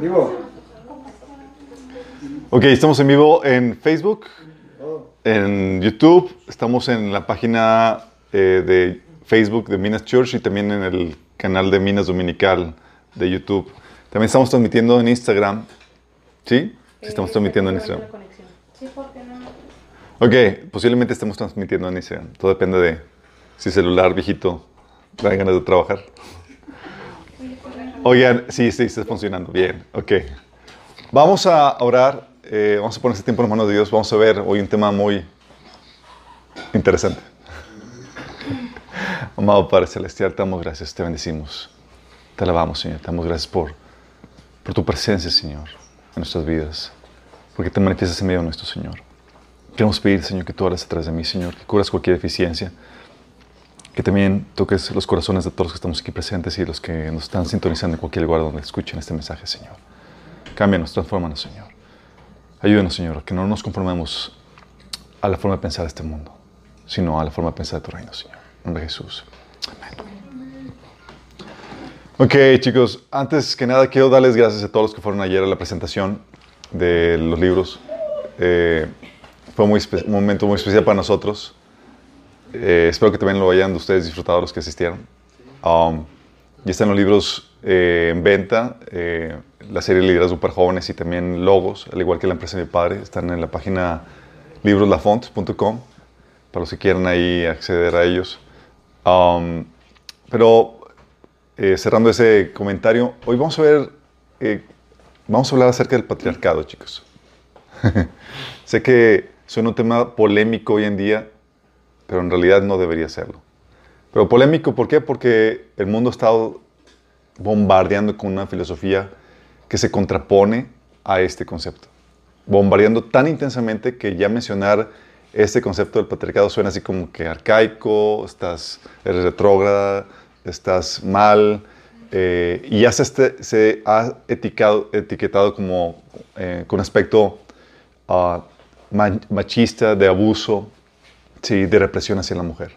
Vivo. Ok, estamos en vivo en Facebook, en YouTube, estamos en la página eh, de Facebook de Minas Church y también en el canal de Minas Dominical de YouTube. También estamos transmitiendo en Instagram. ¿Sí? Sí, estamos transmitiendo en Instagram. Sí, ¿por qué no? Ok, posiblemente estemos transmitiendo en Instagram. Todo depende de si celular viejito da ganas de trabajar. Oigan, sí, sí, está funcionando. Bien, ok. Vamos a orar, eh, vamos a poner este tiempo en las manos de Dios. Vamos a ver hoy un tema muy interesante. Amado Padre Celestial, te damos gracias, te bendecimos. Te alabamos, Señor. Te damos gracias por, por tu presencia, Señor, en nuestras vidas. Porque te manifiestas en medio de nuestro Señor. Queremos pedir, Señor, que tú hables a través de mí, Señor, que curas cualquier deficiencia. Que también toques los corazones de todos los que estamos aquí presentes y los que nos están sintonizando en cualquier lugar donde escuchen este mensaje, Señor. Cámbianos, transfórmanos, Señor. Ayúdanos, Señor, que no nos conformemos a la forma de pensar de este mundo, sino a la forma de pensar de tu reino, Señor. En nombre de Jesús. Amén. Ok, chicos, antes que nada quiero darles gracias a todos los que fueron ayer a la presentación de los libros. Eh, fue muy un momento muy especial para nosotros. Eh, espero que también lo hayan ustedes disfrutado los que asistieron. Um, ya están los libros eh, en venta, eh, la serie Liderazgo para Jóvenes y también Logos, al igual que la empresa de mi padre, están en la página libroslafont.com para los que quieran ahí acceder a ellos. Um, pero eh, cerrando ese comentario, hoy vamos a ver, eh, vamos a hablar acerca del patriarcado, chicos. sé que suena un tema polémico hoy en día, pero en realidad no debería serlo. Pero polémico, ¿por qué? Porque el mundo ha estado bombardeando con una filosofía que se contrapone a este concepto. Bombardeando tan intensamente que ya mencionar este concepto del patriarcado suena así como que arcaico, estás, eres retrógrada, estás mal, eh, y ya se, este- se ha etiquetado como eh, con aspecto ma- machista, de abuso, sí, de represión hacia la mujer.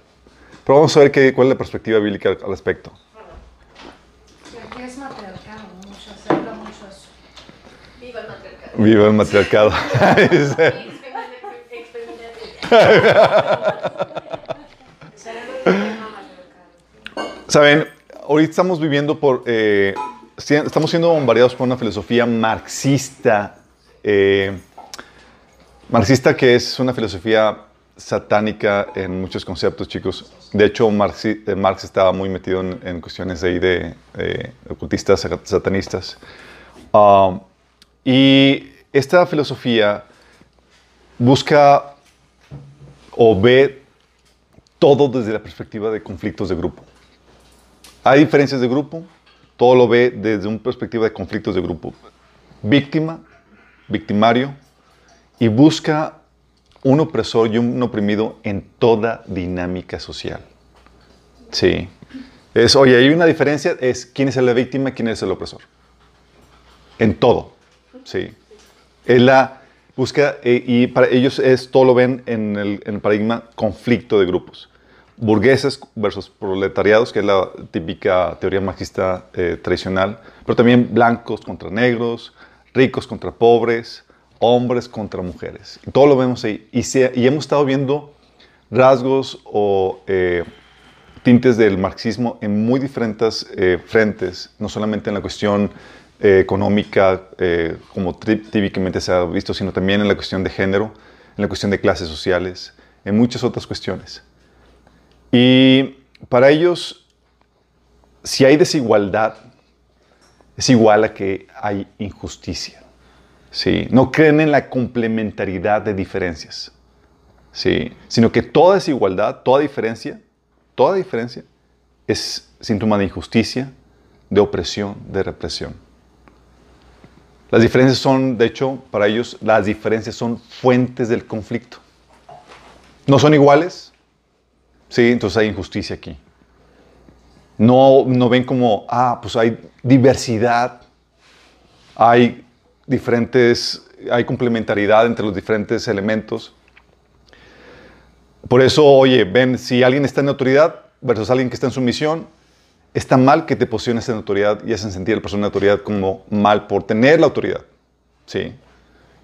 Pero vamos a ver qué, cuál es la perspectiva bíblica al, al respecto. ¿Qué es matriarcado? Mucho, se habla mucho eso. Viva el matriarcado. Viva el matriarcado. Saben, ahorita estamos viviendo por, eh, estamos siendo bombardeados por una filosofía marxista, eh, marxista que es una filosofía satánica en muchos conceptos, chicos. De hecho, Marxi- eh, Marx estaba muy metido en, cuestiones de, de ocultistas, sa- satanistas. Um, y esta filosofía busca o ve todo desde la perspectiva de conflictos de grupo. Hay diferencias de grupo, todo lo ve desde una perspectiva de conflictos de grupo. Víctima, victimario, y busca un opresor y un oprimido en toda dinámica social. Sí. Es, oye, hay una diferencia, es quién es la víctima quién es el opresor. En todo. Sí. Es la eh, y para ellos es, todo lo ven en el, en el paradigma conflicto de grupos. Burgueses versus proletariados, que es la típica teoría marxista eh, tradicional, pero también blancos contra negros, ricos contra pobres, hombres contra mujeres. Todo lo vemos ahí. Y, se- y hemos estado viendo rasgos o eh, tintes del marxismo en muy diferentes eh, frentes, no solamente en la cuestión eh, económica, eh, como típicamente se ha visto, sino también en la cuestión de género, en la cuestión de clases sociales, en muchas otras cuestiones. Y para ellos, si hay desigualdad, es igual a que hay injusticia. ¿Sí? No creen en la complementariedad de diferencias, ¿sí? sino que toda desigualdad, toda diferencia, toda diferencia es síntoma de injusticia, de opresión, de represión. Las diferencias son, de hecho, para ellos, las diferencias son fuentes del conflicto. No son iguales, sí, entonces hay injusticia aquí. No, no ven como, ah, pues hay diversidad, hay diferentes, hay complementariedad entre los diferentes elementos. Por eso, oye, ven, si alguien está en autoridad versus alguien que está en sumisión, está mal que te posiciones en autoridad y hacen sentir a la persona en autoridad como mal por tener la autoridad. ¿Sí?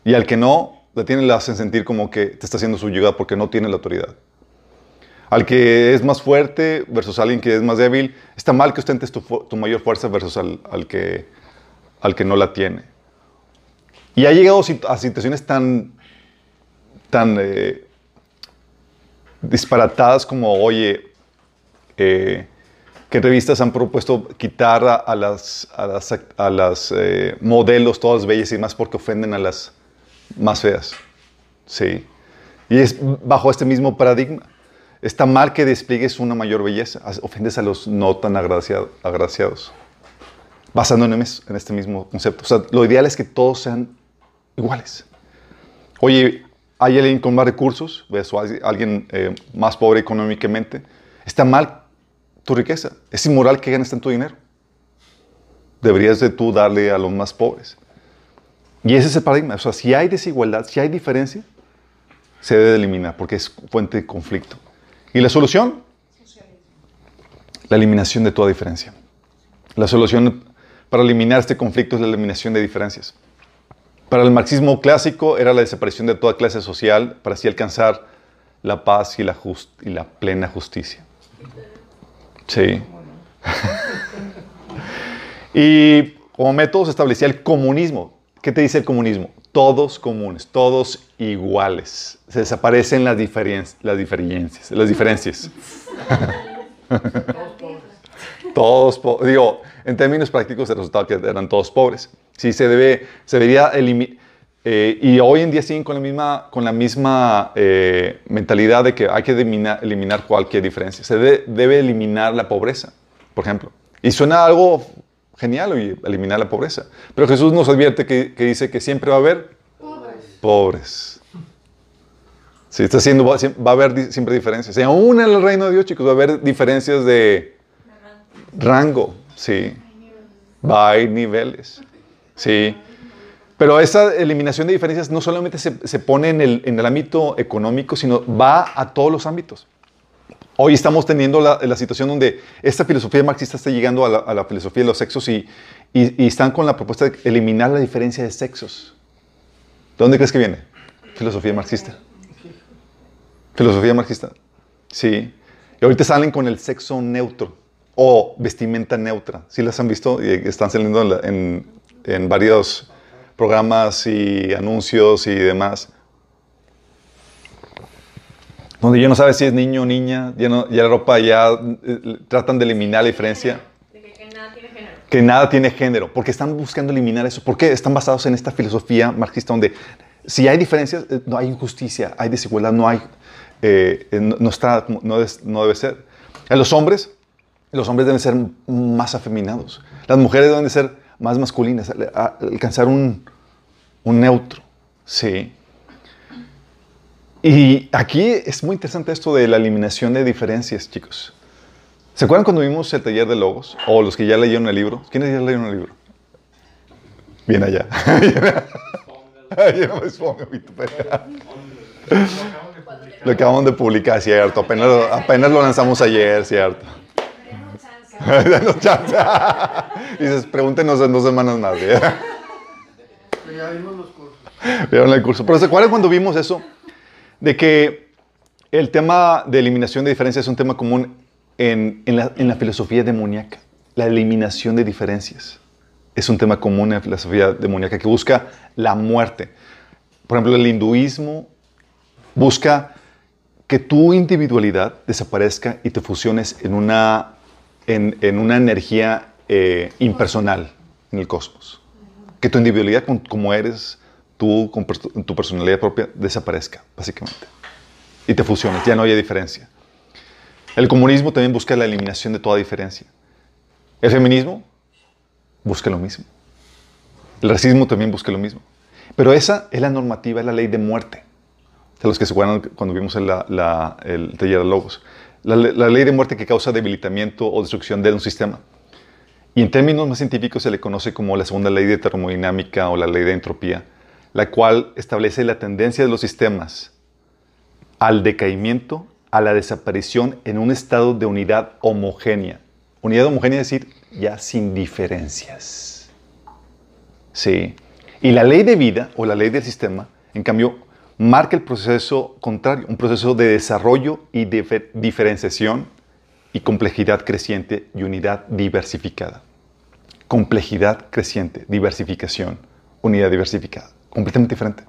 Y al que no, la tiene, la hacen sentir como que te está haciendo subyugada porque no tiene la autoridad. Al que es más fuerte versus alguien que es más débil, está mal que ostentes tu, tu mayor fuerza versus al, al que, al que no la tiene. Y ha llegado a situaciones tan, tan eh, disparatadas como, oye, eh, que revistas han propuesto quitar a, a las, a las, eh, modelos todas bellas y más porque ofenden a las más feas. Sí. Y es bajo este mismo paradigma. Está mal que despliegues una mayor belleza. Ofendes a los no tan agraciado- agraciados. Basándonos en este mismo concepto. O sea, lo ideal es que todos sean iguales. Oye, hay alguien con más recursos, o alguien eh, más pobre económicamente. Está mal tu riqueza. Es inmoral que ganes tanto dinero. Deberías de tú darle a los más pobres. Y ese es el paradigma. O sea, si hay desigualdad, si hay diferencia, se debe de eliminar porque es fuente de conflicto. ¿Y la solución? La eliminación de toda diferencia. La solución para eliminar este conflicto es la eliminación de diferencias. Para el marxismo clásico era la desaparición de toda clase social para así alcanzar la paz y la, y plena justicia. Sí. y como método se establecía el comunismo. ¿Qué te dice el comunismo? Todos comunes, todos iguales. Se desaparecen las, las diferencias. Las diferencias. todos, digo, en términos prácticos el resultado que eran todos pobres. Sí, se debe, se debería eliminar, y hoy en día siguen con la misma, con la misma eh, mentalidad de que hay que eliminar, eliminar cualquier diferencia. Se debe, debe eliminar la pobreza, por ejemplo. Y suena algo genial, oye, eliminar la pobreza. Pero Jesús nos advierte que, que dice que siempre va a haber pobres. Sí, está haciendo, va, va a haber siempre diferencias. Y aún en el reino de Dios, chicos, va a haber diferencias de rango, sí. Va a haber niveles, sí. Pero esa eliminación de diferencias no solamente se, se pone en el, en el ámbito económico, sino va a todos los ámbitos. Hoy estamos teniendo la, la situación donde esta filosofía marxista está llegando a la, a la filosofía de los sexos y, y- y están con la propuesta de eliminar la diferencia de sexos. ¿De dónde crees que viene? Filosofía marxista. Filosofía marxista. Sí. Y ahorita salen con el sexo neutro o vestimenta neutra. ¿Sí las han visto? Están saliendo en, la- en- en varios programas y anuncios y demás. Donde ya no sabes si es niño o niña, ya, no- ya la ropa ya eh, tratan de eliminar la diferencia De que, que nada tiene género. que nada tiene género, porque están buscando eliminar eso. ¿Por qué? Están basados en esta filosofía marxista donde si hay diferencias, eh, no hay injusticia, hay desigualdad, no hay, eh, no, no está, no, no debe ser. En los hombres, los hombres deben ser más afeminados. Las mujeres deben de ser más masculinas, alcanzar un, un neutro. Sí. Y aquí es muy interesante esto de la eliminación de diferencias, chicos. ¿Se acuerdan cuando vimos el taller de logos? O los que ya leyeron el libro. ¿Quiénes ya leyeron el libro? Bien allá. Lo acabamos de publicar, cierto. Apenas, apenas lo lanzamos ayer, cierto. Denos chance. Dices, pregúntenos en dos semanas más. ¿eh? Pero ya vimos los cursos. Vieron el curso. Pero ¿se acuerdan cuando vimos eso? De que el tema de eliminación de diferencias es un tema común en, en la, en la filosofía demoníaca. La eliminación de diferencias es un tema común en la filosofía demoníaca que busca la muerte. Por ejemplo, el hinduismo busca que tu individualidad desaparezca y te fusiones en una, en, en una energía eh, impersonal en el cosmos. Que tu individualidad como eres, tú, con tu personalidad propia, desaparezca, básicamente. Y te fusiones, ya no haya diferencia. El comunismo también busca la eliminación de toda diferencia. El feminismo busca lo mismo. El racismo también busca lo mismo. Pero esa es la normativa, es la ley de muerte. De los que se acuerdan cuando vimos el, la- el taller de logos. La, le- la ley de muerte que causa debilitamiento o destrucción de un sistema. Y en términos más científicos se le conoce como la segunda ley de termodinámica o la ley de entropía, la cual establece la tendencia de los sistemas al decaimiento, a la desaparición en un estado de unidad homogénea. Unidad homogénea es decir, ya sin diferencias. Sí. Y la ley de vida o la ley del sistema, en cambio, marca el proceso contrario, un proceso de desarrollo y de diferenciación y complejidad creciente y unidad diversificada. Complejidad creciente, diversificación, unidad diversificada. Completamente diferente.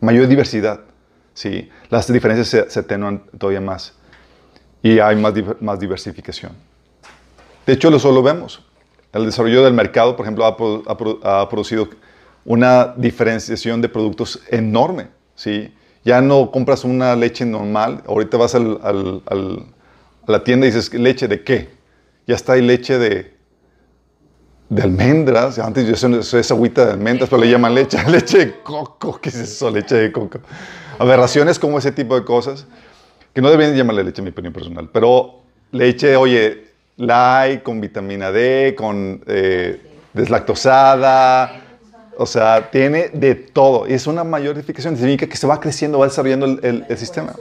Mayor diversidad. ¿sí? Las diferencias se, se atenuan todavía más y hay más, más diversificación. De hecho, lo solo vemos. El desarrollo del mercado, por ejemplo, ha, ha, producido una diferenciación de productos enorme. ¿Sí? Ya no compras una leche normal, ahorita vas al, al, a la tienda y dices, ¿leche de qué? Ya está ahí leche de, de almendras. Antes yo soy esa agüita de almendras, pero le llaman leche. Leche de coco. ¿Qué es eso? Leche de coco. Aberraciones como ese tipo de cosas. Que no deben llamarle leche, en mi opinión personal. Pero leche, oye, light, con vitamina D, con eh, deslactosada. O sea, tiene de todo. Y es una mayor edificación. Significa que se va creciendo, va desarrollando el, el, sistema.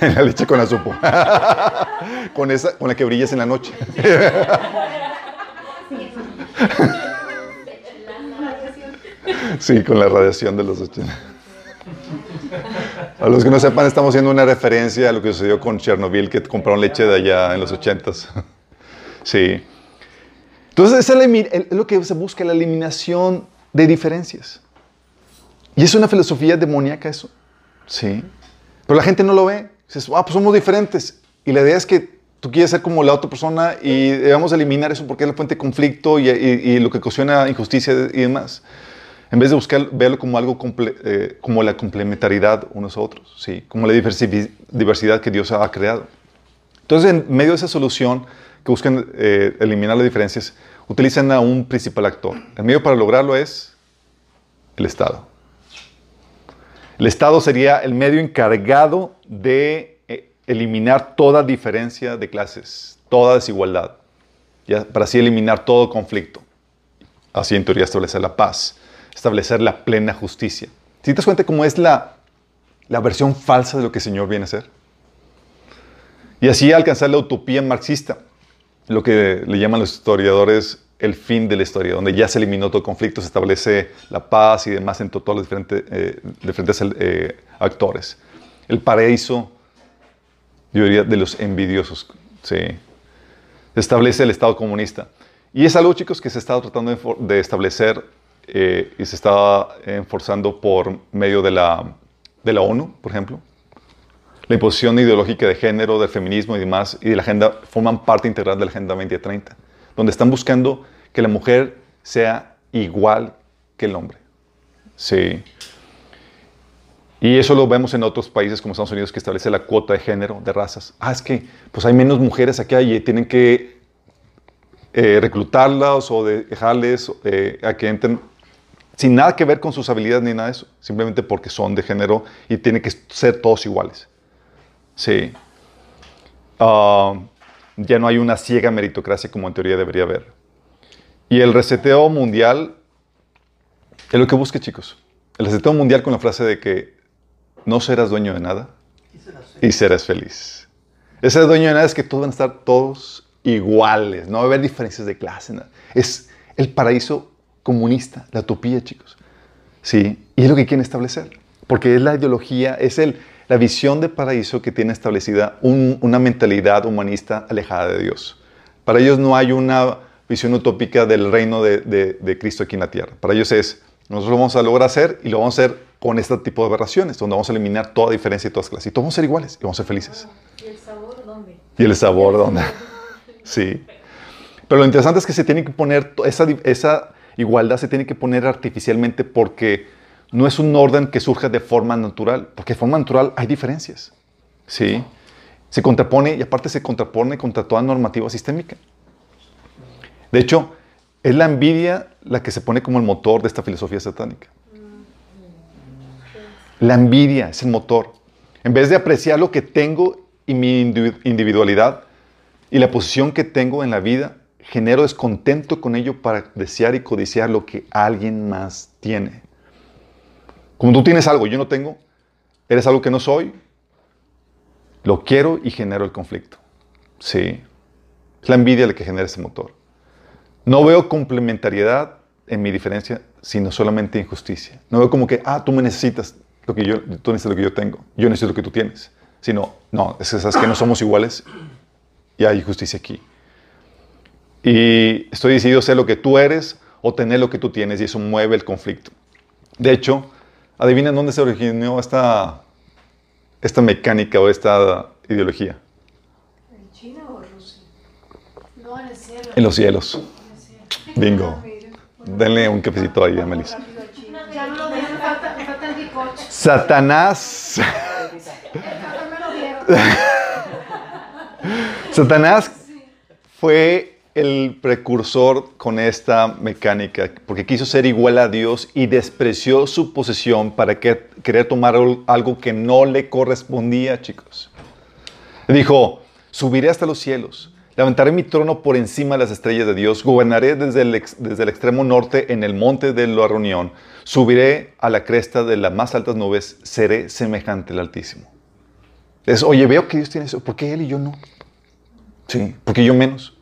la leche con la sopa. con, esa, con la que brillas en la noche. sí, con la radiación de los 80. A los que no sepan, estamos haciendo una referencia a lo que sucedió con Chernobyl, que compraron leche de allá en los 80s. Sí. Entonces, es lo que se busca, la eliminación de diferencias. Y es una filosofía demoníaca eso. Sí. Pero la gente no lo ve. Dices, ah, pues somos diferentes. Y la idea es que tú quieres ser como la otra persona y debemos eliminar eso porque es la fuente de conflicto y, lo que ocasiona injusticia y demás. En vez de buscar verlo como algo eh, como la complementariedad unos a otros, ¿sí? como la diversidad que Dios ha creado. Entonces, en medio de esa solución que buscan eh, eliminar las diferencias, utilizan a un principal actor. El medio para lograrlo es el Estado. El Estado sería el medio encargado de eh, eliminar toda diferencia de clases, toda desigualdad, ¿ya? para así eliminar todo conflicto. Así en teoría establecer la paz establecer la plena justicia. Si te das cuenta cómo es la, la versión falsa de lo que el Señor viene a hacer? Y así alcanzar la utopía marxista, lo que le llaman los historiadores el fin de la historia, donde ya se eliminó todo conflicto, se establece la paz y demás entre todos los diferentes, eh, diferentes eh, actores. El paraíso, yo diría, de los envidiosos. Sí. Se establece el Estado comunista. Y es algo, chicos, que se está tratando de establecer eh, y se está enforzando por medio de la, de la ONU, por ejemplo. La imposición ideológica de género, del feminismo y demás, y de la agenda, forman parte integral de la Agenda 2030, donde están buscando que la mujer sea igual que el hombre. Sí. Y eso lo vemos en otros países como Estados Unidos que establece la cuota de género, de razas. Ah, es que pues hay menos mujeres aquí y tienen que eh, reclutarlas o dejarles eh, a que entren sin nada que ver con sus habilidades ni nada de eso, simplemente porque son de género y tienen que ser todos iguales. Sí. Ah, ya no hay una ciega meritocracia como en teoría debería haber. Y el reseteo mundial es lo que busque, chicos. El reseteo mundial con la frase de que no serás dueño de nada y serás feliz. Ese dueño de nada es que todos van a estar todos iguales, no va a haber diferencias de clase. Es el paraíso comunista, la utopía, chicos. Sí, y es lo que quieren establecer, porque es la ideología, es el, la visión de paraíso que tiene establecida una mentalidad humanista alejada de Dios. Para ellos no hay una visión utópica del reino de, de, Cristo aquí en la tierra. Para ellos es, nosotros lo vamos a lograr hacer y lo vamos a hacer con este tipo de aberraciones, donde vamos a eliminar toda diferencia y todas clases. Y todos vamos a ser iguales y vamos a ser felices. ¿Y el sabor dónde? ¿Y el sabor dónde? sí. Pero lo interesante es que se tiene que poner esa, esa igualdad se tiene que poner artificialmente porque no es un orden que surja de forma natural, porque de forma natural hay diferencias. ¿sí? Se contrapone y aparte se contrapone contra toda normativa sistémica. De hecho, es la envidia la que se pone como el motor de esta filosofía satánica. La envidia es el motor. En vez de apreciar lo que tengo y mi individualidad y la posición que tengo en la vida, genero descontento con ello para desear y codiciar lo que alguien más tiene. Como tú tienes algo, yo no tengo, eres algo que no soy, lo quiero y genero el conflicto. Sí. Es la envidia la que genera ese motor. No veo complementariedad en mi diferencia, sino solamente injusticia. No veo como que, ah, tú me necesitas lo que yo, tú necesitas lo que yo tengo, yo necesito lo que tú tienes. Sino, no, es esas que no somos iguales y hay justicia aquí. Y estoy decidido a ser lo que tú eres o tener lo que tú tienes y eso mueve el conflicto. De hecho, adivinen dónde se originó esta, esta mecánica o esta ideología. ¿En China o Rusia? No, en el cielo. En los cielos. En el cielo. Bingo. Denle un cafecito ahí a Melissa. Satanás. El café me lo dieron. Satanás fue el precursor con esta mecánica, porque quiso ser igual a Dios y despreció su posesión para que, querer tomar algo que no le correspondía, chicos. Dijo, subiré hasta los cielos, levantaré mi trono por encima de las estrellas de Dios, gobernaré desde el, extremo norte en el monte de la reunión, subiré a la cresta de las más altas nubes, seré semejante al Altísimo. Es, oye, veo que Dios tiene eso, ¿por qué él y yo no? Sí, porque yo menos.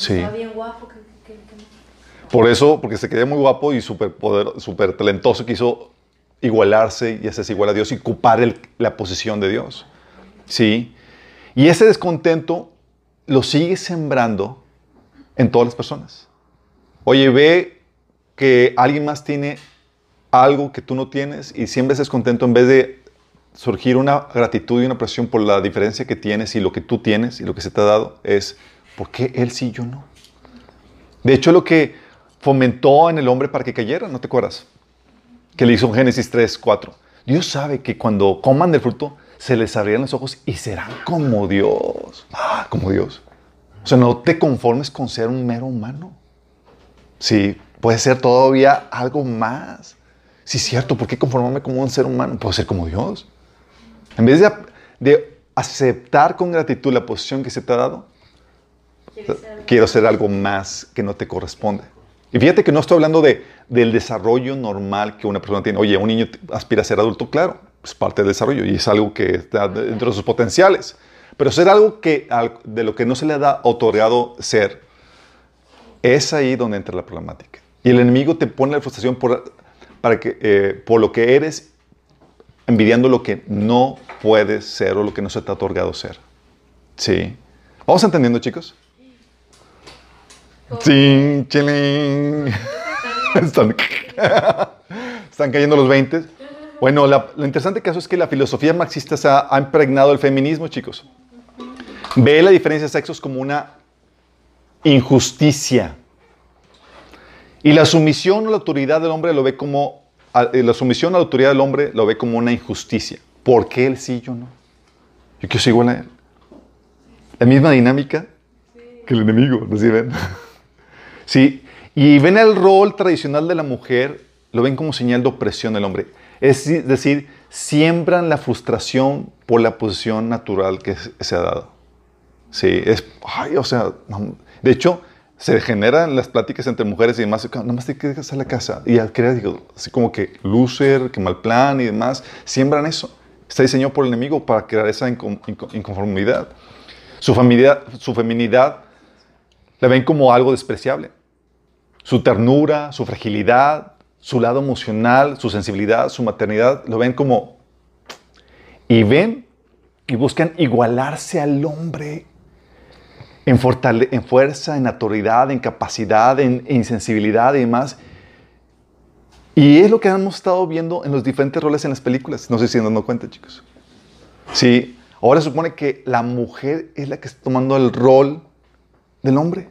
Sí. Bien guapo. Que, que, que- Por eso, porque se quedó muy guapo y súper súper talentoso, quiso igualarse y hacerse igual a Dios y ocupar el- la posición de Dios. ¿Sí? Y ese descontento lo sigue sembrando en todas las personas. Oye, ve que alguien más tiene algo que tú no tienes y siempre ese descontento en vez de surgir una gratitud y una presión por la diferencia que tienes y lo que tú tienes y lo que se te ha dado, es ¿por qué él sí y yo no? De hecho, lo que fomentó en el hombre para que cayera, ¿no te acuerdas? Que le hizo en Génesis 3, 4. Dios sabe que cuando coman del fruto, se les abrirán los ojos y serán como Dios. Ah, como Dios. O sea, no te conformes con ser un mero humano. Sí, puede ser todavía algo más. Sí, cierto, ¿por qué conformarme como un ser humano? Puedo ser como Dios. En vez de, de aceptar con gratitud la posición que se te ha dado. Quiero hacer algo más que no te corresponde. Y fíjate que no estoy hablando de, del desarrollo normal que una persona tiene. Oye, un niño aspira a ser adulto, claro, es parte del desarrollo y es algo que está dentro de sus potenciales. Pero ser algo que, de lo que no se le ha otorgado ser, es ahí donde entra la problemática. Y el enemigo te pone la frustración por, para que, eh, por lo que eres, envidiando lo que no puedes ser o lo que no se te ha otorgado ser. Sí. ¿Vamos entendiendo, chicos? ¡Ching, chiling! Están, están cayendo los 20. Bueno, la- lo interesante caso es que la filosofía marxista se ha, impregnado el feminismo, chicos. Ve la diferencia de sexos como una injusticia. Y la sumisión a la autoridad del hombre lo ve como eh, la sumisión a la autoridad del hombre lo ve como una injusticia. ¿Por qué él sí y yo no? Yo quiero ser igual a él. La misma dinámica que el enemigo, ¿no sí ven? Sí, y ven el rol tradicional de la mujer, lo ven como señal de opresión del hombre. Es decir, siembran la frustración por la posición natural que se ha dado. Sí, es, ay, o sea, de hecho, se generan las pláticas entre mujeres y demás, nada más te quedas hacer la casa. Y al crear, digo, así como que loser, que mal plan y demás, siembran eso. Está diseñado por el enemigo para crear esa incon- incon- inconformidad. Su, familia, su feminidad la ven como algo despreciable. Su ternura, su fragilidad, su lado emocional, su sensibilidad, su maternidad, lo ven como... Y ven y buscan igualarse al hombre en, fortale- en fuerza, en autoridad, en capacidad, en, en sensibilidad y demás. Y es lo que hemos estado viendo en los diferentes roles en las películas. No sé si han dado cuenta, chicos. Sí, ahora supone que la mujer es la que está tomando el rol del hombre.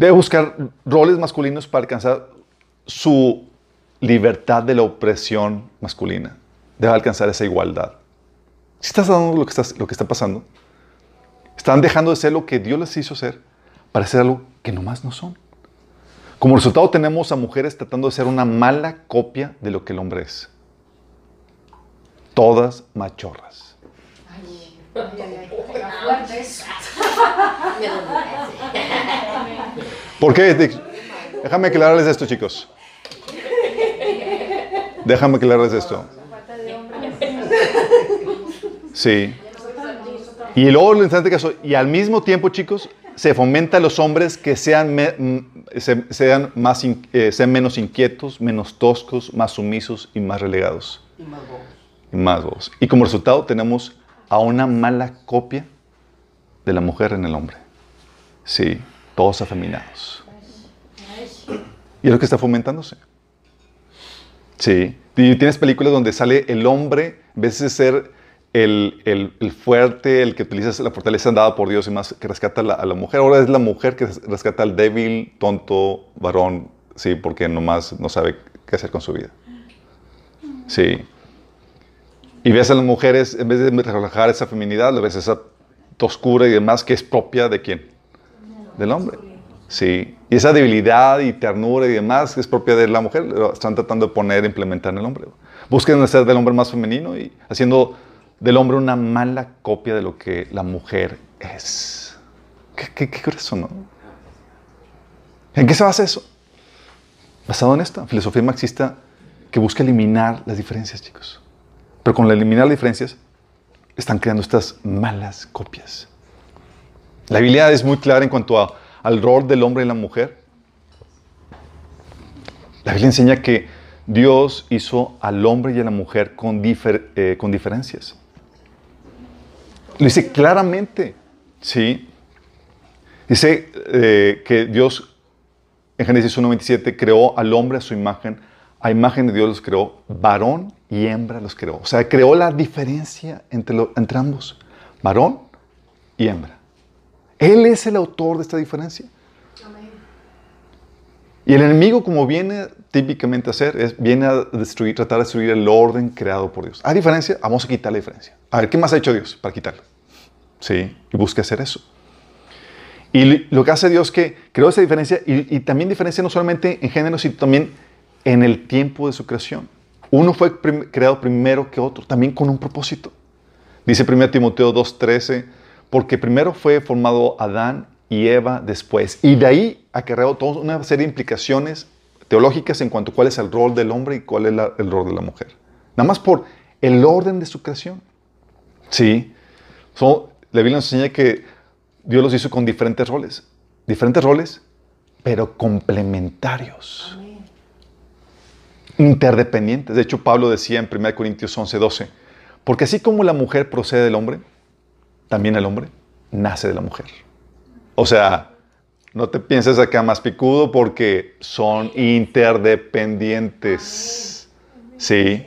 Debe buscar roles masculinos para alcanzar su libertad de la opresión masculina. Debe alcanzar esa igualdad. Si estás dando lo que, estás, lo que está pasando, están dejando de ser lo que Dios les hizo ser para ser algo que nomás no son. Como resultado tenemos a mujeres tratando de ser una mala copia de lo que el hombre es. Todas machorras. Ay, ay, ay, ¿Por qué? Déjame aclararles esto, chicos. Déjame aclararles esto. Sí. Y luego lo interesante que eso, y al mismo tiempo, chicos, se fomenta a los hombres que sean, me- se- sean, más in- eh, sean menos inquietos, menos toscos, más sumisos y más relegados. Y más bobos. Y más bobos. Y como resultado tenemos a una mala copia de la mujer en el hombre. Sí, todos afeminados. Y es lo que está fomentándose. Sí. Y tienes películas donde sale el hombre, en vez de ser el, el- fuerte, el que utiliza la fortaleza dada por Dios y más, que rescata a la, a mujer. Ahora es la mujer que rescata al débil, tonto, varón, sí, porque nomás no sabe qué hacer con su vida. Sí. Y ves a las mujeres, en vez de relajar esa feminidad, le ves esa toscura y demás que es propia de quién? Del hombre. Sí. Y esa debilidad y ternura y demás que es propia de la mujer, lo están tratando de poner, implementar en el hombre. Busquen hacer del hombre más femenino y haciendo del hombre una mala copia de lo que la mujer es. ¿Qué, qué, qué no? ¿En qué se basa eso? Basado en esta filosofía marxista que busca eliminar las diferencias, chicos. Pero con eliminar las diferencias, están creando estas malas copias. La Biblia es muy clara en cuanto al rol del hombre y la mujer. La Biblia enseña que Dios hizo al hombre y a la mujer con, eh, con diferencias. Lo dice claramente, ¿sí? Dice eh, que Dios en Génesis 1.27 creó al hombre a su imagen, a imagen de Dios los creó, varón y hembra los creó. O sea, creó la diferencia entre, entre ambos, varón y hembra. Él es el autor de esta diferencia. Y el enemigo, como viene típicamente a hacer, es, viene a destruir, tratar de destruir el orden creado por Dios. ¿Hay diferencia? Vamos a quitar la diferencia. A ver, ¿qué más ha hecho Dios para quitarla? Sí, y busca hacer eso. Y lo que hace Dios es que creó esa diferencia y, y también diferencia no solamente en género, sino también en el tiempo de su creación. Uno fue creado primero que otro, también con un propósito. Dice 1 Timoteo 2.13, porque primero fue formado Adán y Eva después. Y de ahí acarreó toda una serie de implicaciones teológicas en cuanto a cuál es el rol del hombre y cuál es el rol de la mujer. Nada más por el orden de su creación. Sí. So, la Biblia nos enseña que Dios los hizo con diferentes roles. Diferentes roles, pero complementarios. Interdependientes. De hecho, Pablo decía en 1 Corintios 11, 12, porque así como la mujer procede del hombre, también el hombre nace de la mujer. O sea, no te pienses acá más picudo porque son interdependientes. Sí.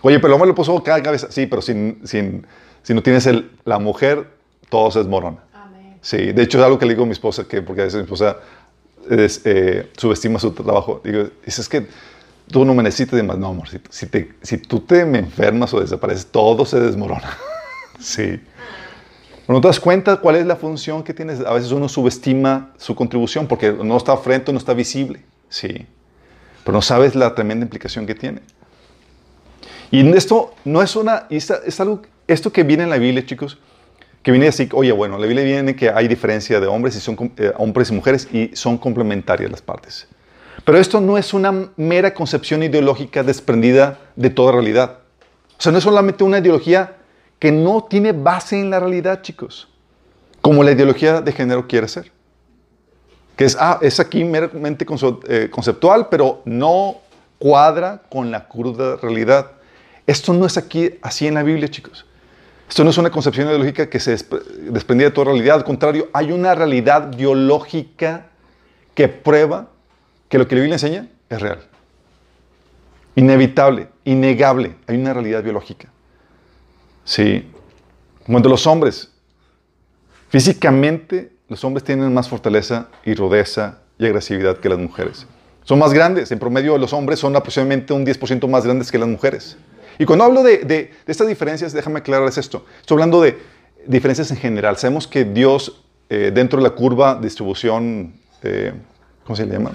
Oye, pero el hombre lo puso cada cabeza. Sí, pero sin, sin, si no tienes el, la mujer, todo se desmorona. Sí, de hecho es algo que le digo a mi esposa, que porque a veces mi esposa es, eh, subestima su trabajo. Digo, dice, es que tú no me necesitas de más. No, amorcito, si, te, si tú te me enfermas o desapareces, todo se desmorona. sí. Pero no te das cuenta cuál es la función que tienes. A veces uno subestima su contribución porque no está frente, no está visible. Sí. Pero no sabes la tremenda implicación que tiene. Y esto no es una, es, algo, esto que viene en la Biblia, chicos, que viene así, oye, bueno, la Biblia viene que hay diferencia de hombres y son eh, hombres y mujeres y son complementarias las partes. Pero esto no es una mera concepción ideológica desprendida de toda realidad. O sea, no es solamente una ideología que no tiene base en la realidad, chicos, como la ideología de género quiere ser. Que es, ah, es aquí meramente eh, conceptual, pero no cuadra con la cruda realidad. Esto no es aquí así en la Biblia, chicos. Esto no es una concepción ideológica que se despre- desprendía de toda realidad. Al contrario, hay una realidad biológica que prueba que lo que la Biblia enseña es real. Inevitable, innegable. Hay una realidad biológica. Sí. Cuando los hombres, físicamente, los hombres tienen más fortaleza y rudeza y agresividad que las mujeres. Son más grandes. En promedio, los hombres son aproximadamente un 10% más grandes que las mujeres. Y cuando hablo de, estas diferencias, déjame aclararles esto. Estoy hablando de diferencias en general. Sabemos que Dios, eh, dentro de la curva distribución, eh, ¿cómo se le llama?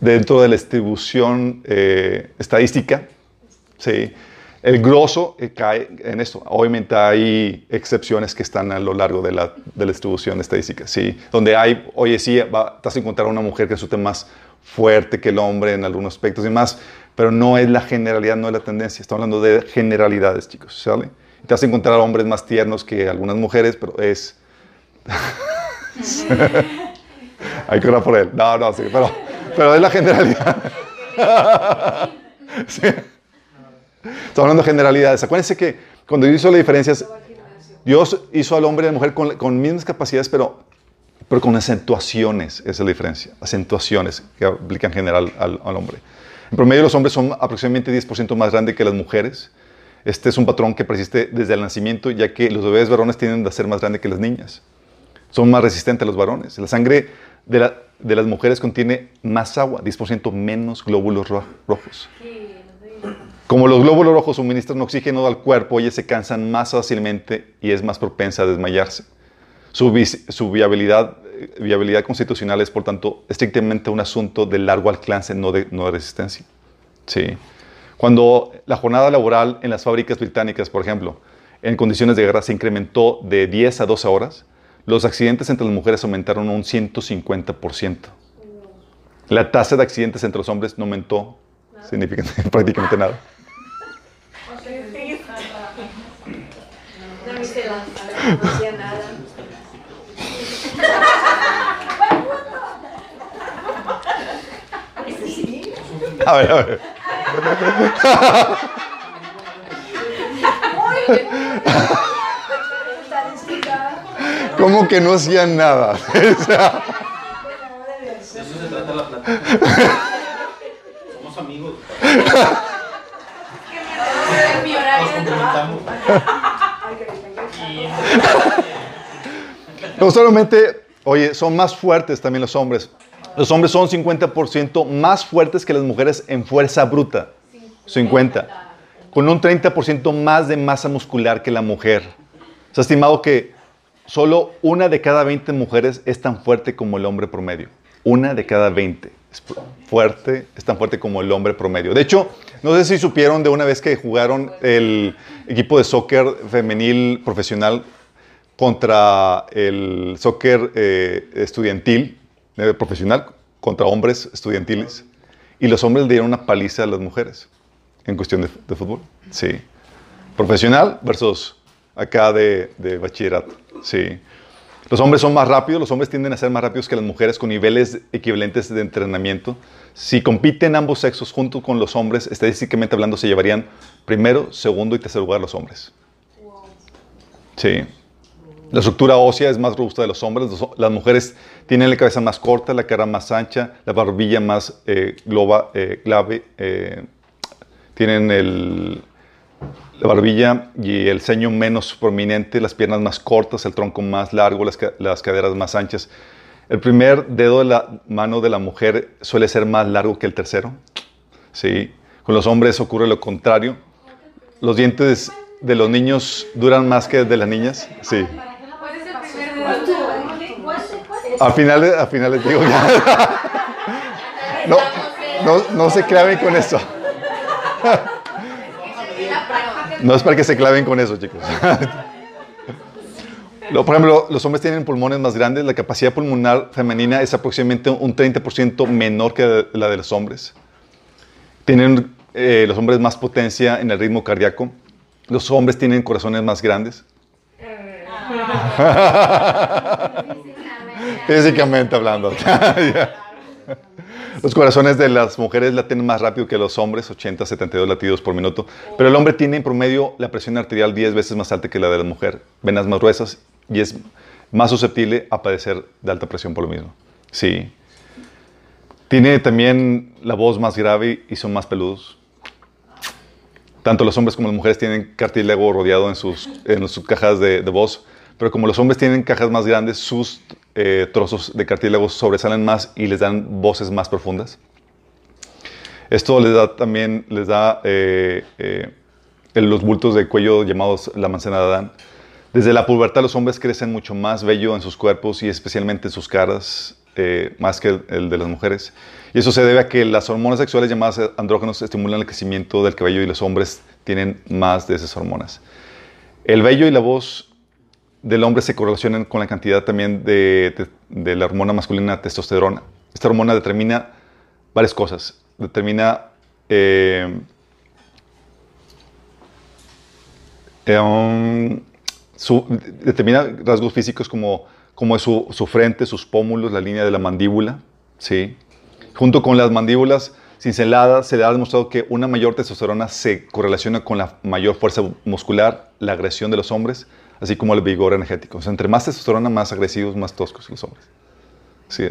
Dentro de la distribución eh, estadística, ¿sí? el grosso eh, cae en esto. Obviamente hay excepciones que están a lo largo de la, de la distribución estadística, ¿sí? donde hay, oye, sí, va, vas a encontrar una mujer que resulte más fuerte que el hombre en algunos aspectos y más, pero no es la generalidad, no es la tendencia. Estamos hablando de generalidades, chicos, ¿sale? Te vas a encontrar hombres más tiernos que algunas mujeres, pero es... Hay que orar por él. No, no, sí, pero, pero es la generalidad. Sí. Estamos hablando de generalidades. Acuérdense que cuando Dios hizo las diferencias, Dios hizo al hombre y a la mujer con, con mismas capacidades, pero, pero con acentuaciones. Esa es la diferencia. Acentuaciones que aplican en general al, al hombre. En promedio, los hombres son aproximadamente 10% más grandes que las mujeres. Este es un patrón que persiste desde el nacimiento, ya que los bebés varones tienden a ser más grandes que las niñas. Son más resistentes los varones. La sangre de, la- de las mujeres contiene más agua, 10% menos glóbulos ro- rojos. Como los glóbulos rojos suministran oxígeno al cuerpo, ellas se cansan más fácilmente y es más propensa a desmayarse. Su, eh, viabilidad constitucional es, por tanto, estrictamente un asunto de largo alcance, no de, no de resistencia. Sí. Cuando la jornada laboral en las fábricas británicas, por ejemplo, en condiciones de guerra se incrementó de 10 a 12 horas, los accidentes entre las mujeres aumentaron un 150%. La tasa de accidentes entre los hombres no aumentó significativamente, prácticamente nada. A ver, a ver. ¿Cómo que no hacían nada? O sea, De eso se trata la plata. Somos amigos. Nos complementamos. no solamente, oye, son más fuertes también los hombres. Los hombres son 50% más fuertes que las mujeres en fuerza bruta. 50. Con un 30% más de masa muscular que la mujer. Se ha estimado que solo una de cada 20 mujeres es tan fuerte como el hombre promedio. Una de cada 20 es fu- fuerte, es tan fuerte como el hombre promedio. De hecho, no sé si supieron de una vez que jugaron el equipo de soccer femenil profesional contra el soccer eh, estudiantil, eh, profesional, contra hombres estudiantiles. Y los hombres le dieron una paliza a las mujeres en cuestión de, de fútbol. Sí. Profesional versus acá de, bachillerato. Sí. Los hombres son más rápidos, los hombres tienden a ser más rápidos que las mujeres con niveles equivalentes de entrenamiento. Si compiten ambos sexos junto con los hombres, estadísticamente hablando, se llevarían primero, segundo y tercer lugar los hombres. Sí. La estructura ósea es más robusta de los hombres. Las mujeres tienen la cabeza más corta, la cara más ancha, la barbilla más eh, globa, eh, clave. eh, tienen el, la barbilla y el ceño menos prominente, las piernas más cortas, el tronco más largo, las, las caderas más anchas. El primer dedo de la mano de la mujer suele ser más largo que el tercero. Sí. Con los hombres ocurre lo contrario. Los dientes de los niños duran más que de las niñas. Sí. Al final, al final digo ya. No, no, no se claven con eso. No es para que se claven con eso, chicos. Por ejemplo, los hombres tienen pulmones más grandes. La capacidad pulmonar femenina es aproximadamente un 30% menor que la de los hombres. Tienen eh, los hombres más potencia en el ritmo cardíaco. Los hombres tienen corazones más grandes. Físicamente hablando. Los corazones de las mujeres laten más rápido que los hombres, 80 72 latidos por minuto. Pero el hombre tiene en promedio la presión arterial 10 veces más alta que la de la mujer. Venas más gruesas y es más susceptible a padecer de alta presión por lo mismo. Sí. Tiene también la voz más grave y son más peludos. Tanto los hombres como las mujeres tienen cartílago rodeado en sus, en sus cajas de, de voz, pero como los hombres tienen cajas más grandes, sus eh, trozos de cartílago sobresalen más y les dan voces más profundas. Esto les da también, les da eh, eh, los bultos de cuello llamados la manzana de Adán. Desde la pubertad los hombres crecen mucho más vello en sus cuerpos y especialmente en sus caras, más que el, el de las mujeres. Y eso se debe a que las hormonas sexuales llamadas andrógenos estimulan el crecimiento del cabello y los hombres tienen más de esas hormonas. El vello y la voz del hombre se correlacionan con la cantidad también de, de- la hormona masculina testosterona. Esta hormona determina varias cosas. Determina eh, eh, um, determina rasgos físicos como, como su, su frente, sus pómulos, la línea de la mandíbula, ¿sí? Junto con las mandíbulas cinceladas, se ha demostrado que una mayor testosterona se correlaciona con la mayor fuerza muscular, la agresión de los hombres, así como el vigor energético. O sea, entre más testosterona, más agresivos, más toscos los hombres. Sí.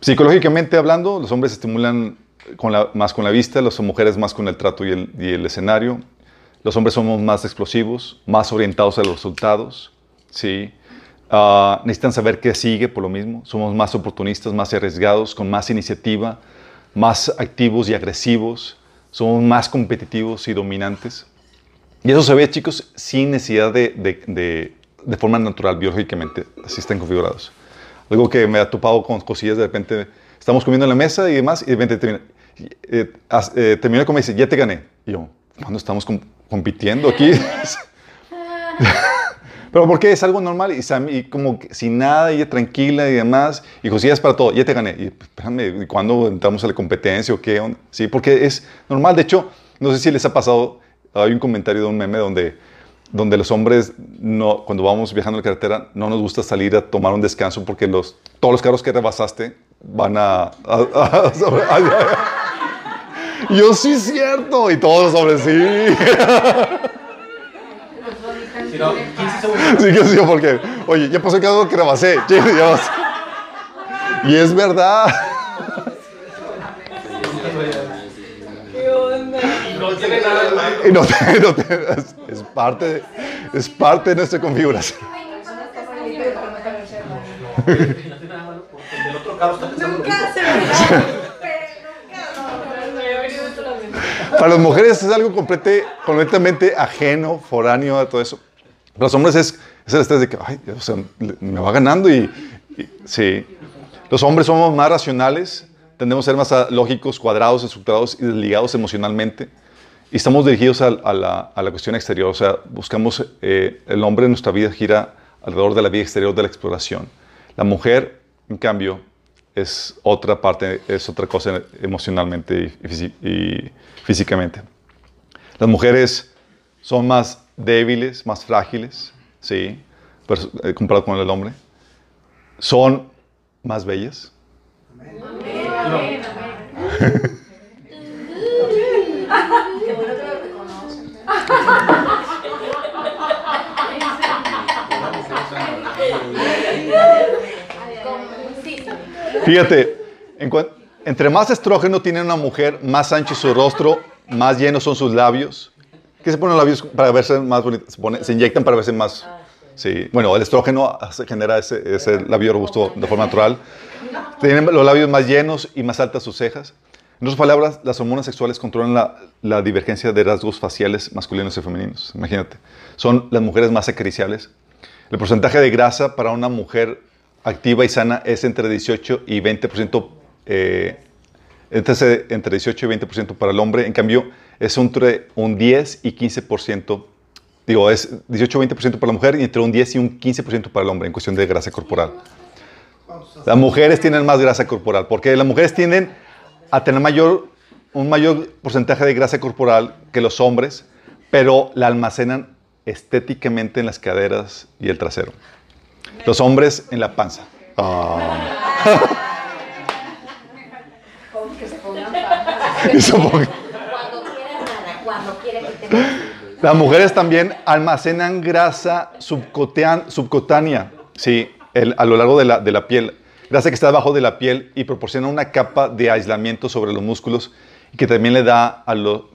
Psicológicamente hablando, los hombres estimulan con la- más con la vista, las mujeres más con el trato y el, y el escenario. Los hombres somos más explosivos, más orientados a los resultados. ¿sí? Ah, necesitan saber qué sigue por lo mismo. Somos más oportunistas, más arriesgados, con más iniciativa, más activos y agresivos. Somos más competitivos y dominantes. Y eso se ve, chicos, sin necesidad de, de- de- de forma natural, biológicamente. Así están configurados. Algo que me ha topado con cosillas, de repente estamos comiendo en la mesa y demás, y de repente termina, eh, eh, termina y dice, ya te gané. Y yo, ¿cuándo estamos com- compitiendo aquí? Pero porque es algo normal y, y como que sin nada, ella tranquila y demás, y cosillas para todo, ya te gané. Y pues, espérame, ¿y ¿cuándo entramos a la competencia o qué? Sí, porque es normal. De hecho, no sé si les ha pasado, hay un comentario de un meme donde, donde los hombres, no, cuando vamos viajando en la carretera, no nos gusta salir a tomar un descanso porque los, todos los carros que rebasaste van a... a- a- sobre- a- yo sí es cierto, y todos los hombres sí. Si no, 15 segundos. Sí, que sí, porque, oye, ya pasó el carro que rebasé. Y es verdad. Y no tiene nada de malo. Y no te- no te- es, es parte de, es parte de nuestra configuración. No tiene nada de malo porque el del otro carro está pensando lo mismo. Nunca se me olvidó. Pero nunca. Me había venido esto a la mente. Para las mujeres es algo complete- completamente ajeno, foráneo a todo eso. Para los hombres es, es el estrés de que, ay, o sea, me va ganando y, y- sí. Los hombres somos más racionales, tendemos a ser más lógicos, cuadrados, estructurados y desligados emocionalmente. Y estamos dirigidos a, a la, a la cuestión exterior, o sea, buscamos, eh, el hombre en nuestra vida gira alrededor de la vida exterior de la exploración. La mujer, en cambio, es otra parte, es otra cosa emocionalmente y, y físicamente. Las mujeres son más débiles, más frágiles, ¿sí? Pero, eh, comparado con el hombre. Son más bellas. Qué bueno que lo reconocen. Sí. Fíjate, en entre más estrógeno tiene una mujer, más ancho su rostro, más llenos son sus labios. ¿Qué se ponen los labios para verse más bonitos? Se, se inyectan para verse más... Sí, bueno, el estrógeno genera ese, ese labio robusto de forma natural. Tienen los labios más llenos y más altas sus cejas. En otras palabras, las hormonas sexuales controlan la, la divergencia de rasgos faciales masculinos y femeninos. Imagínate. Son las mujeres más acariciables. El porcentaje de grasa para una mujer activa y sana es entre 18 y 20%, eh, entre, entre 18 y 20% para el hombre. En cambio, es entre un 10 y 15%, digo, es 18 o 20% para la mujer y entre un 10 y un 15% para el hombre en cuestión de grasa corporal. Las mujeres tienen más grasa corporal, porque las mujeres tienden a tener mayor, un mayor porcentaje de grasa corporal que los hombres, pero la almacenan estéticamente en las caderas y el trasero. Los hombres en la panza. Con que se pongan pajas. Eso porque- Cuando quieras nada, cuando quieras que te Las mujeres también almacenan grasa subcutánea, sí, el- a lo largo de la, de la piel. Grasa que está debajo de la piel y proporciona una capa de aislamiento sobre los músculos y que también le da a, lo-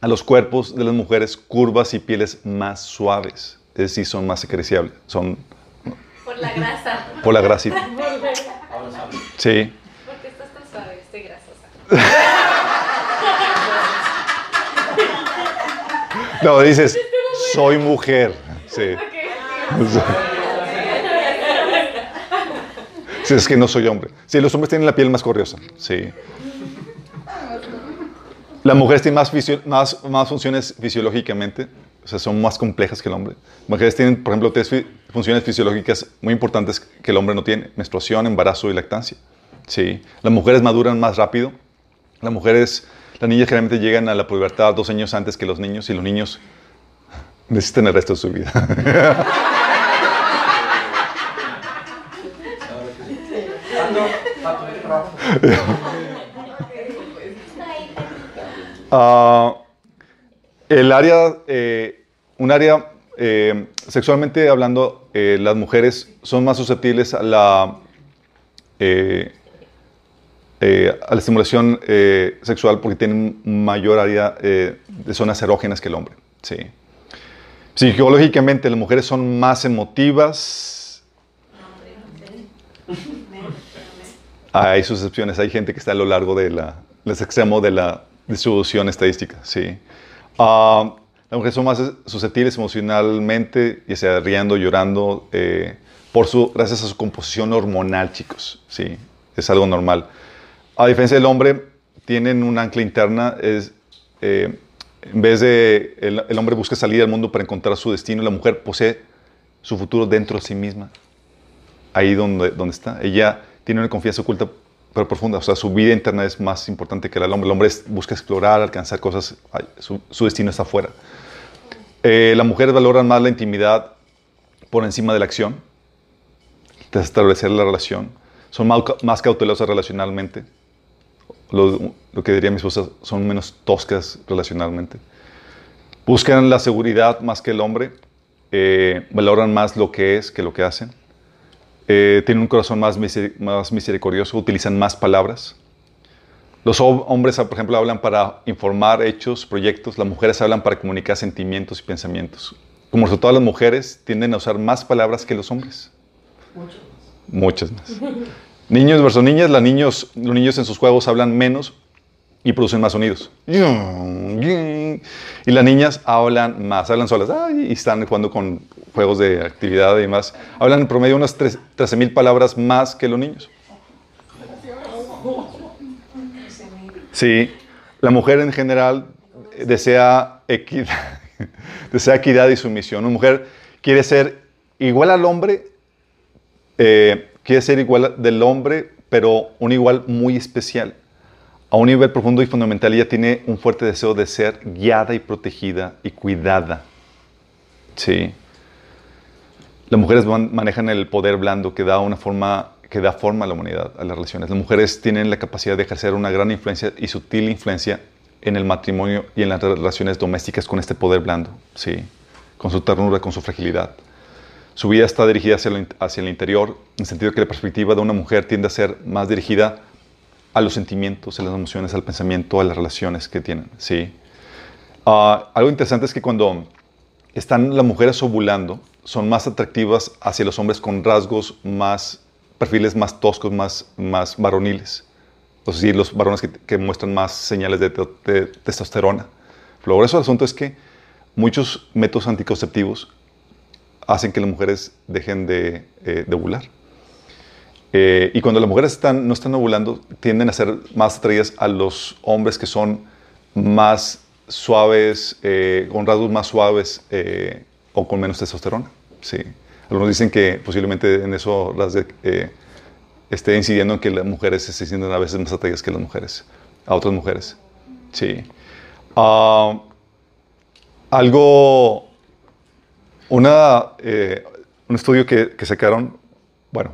a los cuerpos de las mujeres curvas y pieles más suaves. Es decir, son más acariciables, son Por la grasa. por la grasita. Sí. ¿Por qué estás tan suave? Estoy grasosa. No, dices, soy mujer. Sí. Sí, es que no soy hombre. Sí, los hombres tienen la piel más corriosa. Sí. Las mujeres tienen más, más, funciones fisiológicamente, o sea, son más complejas que el hombre. Las mujeres tienen, por ejemplo, tres funciones fisiológicas muy importantes que el hombre no tiene: menstruación, embarazo y lactancia. Sí. Las mujeres maduran más rápido. Las mujeres, Las niñas generalmente llegan a la pubertad dos años antes que los niños y los niños necesitan el resto de su vida. Ah, el área, eh, un área eh, sexualmente hablando, eh, las mujeres son más susceptibles a la, estimulación sexual porque tienen mayor área de zonas erógenas que el hombre. Sí. Psicológicamente, las mujeres son más emotivas. Hay sus excepciones. Hay gente que está a lo largo de la, del extremo de la distribución estadística. Sí. Ah, las mujeres son más susceptibles emocionalmente, ya sea riendo, llorando, eh, por su, gracias a su composición hormonal, chicos. Sí, es algo normal. A diferencia del hombre, tienen un ancla interna. Es, eh, en vez de el, el hombre busca salir al mundo para encontrar su destino, la mujer posee su futuro dentro de sí misma. Ahí donde, donde está. Ella tiene una confianza oculta pero profunda. O sea, su vida interna es más importante que la del hombre. El hombre busca explorar, alcanzar cosas. Su, su destino está afuera. Eh, las mujeres valoran más la intimidad por encima de la acción. De establecer la relación. Son más, más cautelosas relacionalmente. Lo, lo que diría mi esposa, son menos toscas relacionalmente. Buscan la seguridad más que el hombre. eh, valoran más lo que es que lo que hacen. Eh, tienen un corazón más, miseri- más misericordioso, utilizan más palabras. Los hom- hombres, por ejemplo, hablan para informar hechos, proyectos. Las mujeres hablan para comunicar sentimientos y pensamientos. Como resultado, las mujeres tienden a usar más palabras que los hombres. Muchas más. Niños versus niñas, las niños, los niños en sus juegos hablan menos y producen más sonidos. Y las niñas hablan más, hablan solas y están jugando con juegos de actividad y demás. Hablan en promedio unas 13.000 palabras más que los niños. Sí, la mujer en general desea equidad, desea equidad y sumisión. Una mujer quiere ser igual al hombre, eh, quiere ser igual del hombre, pero un igual muy especial. A un nivel profundo y fundamental, ella tiene un fuerte deseo de ser guiada y protegida y cuidada. Sí. Las mujeres man- manejan el poder blando que da una forma que da forma a la humanidad, a las relaciones. Las mujeres tienen la capacidad de ejercer una gran influencia y sutil influencia en el matrimonio y en las relaciones domésticas con este poder blando, sí, con su ternura, con su fragilidad. Su vida está dirigida hacia, lo hacia el interior, en el sentido que la perspectiva de una mujer tiende a ser más dirigida a los sentimientos, a las emociones, al pensamiento, a las relaciones que tienen. Sí. Ah, algo interesante es que cuando están las mujeres ovulando, son más atractivas hacia los hombres con rasgos más, perfiles más toscos, más, más varoniles. Es decir, los varones que, que muestran más señales de, te- de testosterona. Lo grueso del asunto es que muchos métodos anticonceptivos hacen que las mujeres dejen de, eh, de ovular. Eh, y cuando las mujeres están, no están ovulando, tienden a ser más atraídas a los hombres que son más suaves, eh, con rasgos más suaves eh, o con menos testosterona. Sí. Algunos dicen que posiblemente en eso las eh, esté incidiendo en que las mujeres se sienten a veces más atraídas que las mujeres, a otras mujeres. Sí. Ah, algo, una, eh, un estudio que, que sacaron, bueno,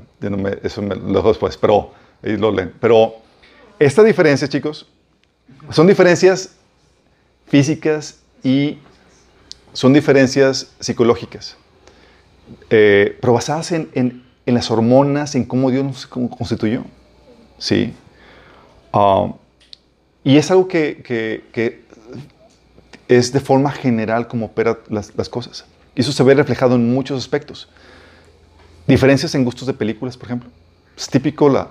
eso me lo dejo después, pero ahí lo leen. Pero esta diferencia, chicos, son diferencias físicas y son diferencias psicológicas, eh, pero basadas en, en- en las hormonas, en cómo Dios nos con- constituyó. Sí. Ah, y es algo que, que- que es de forma general como operan las, las cosas. Y eso se ve reflejado en muchos aspectos. Diferencias en gustos de películas, por ejemplo. Es típico las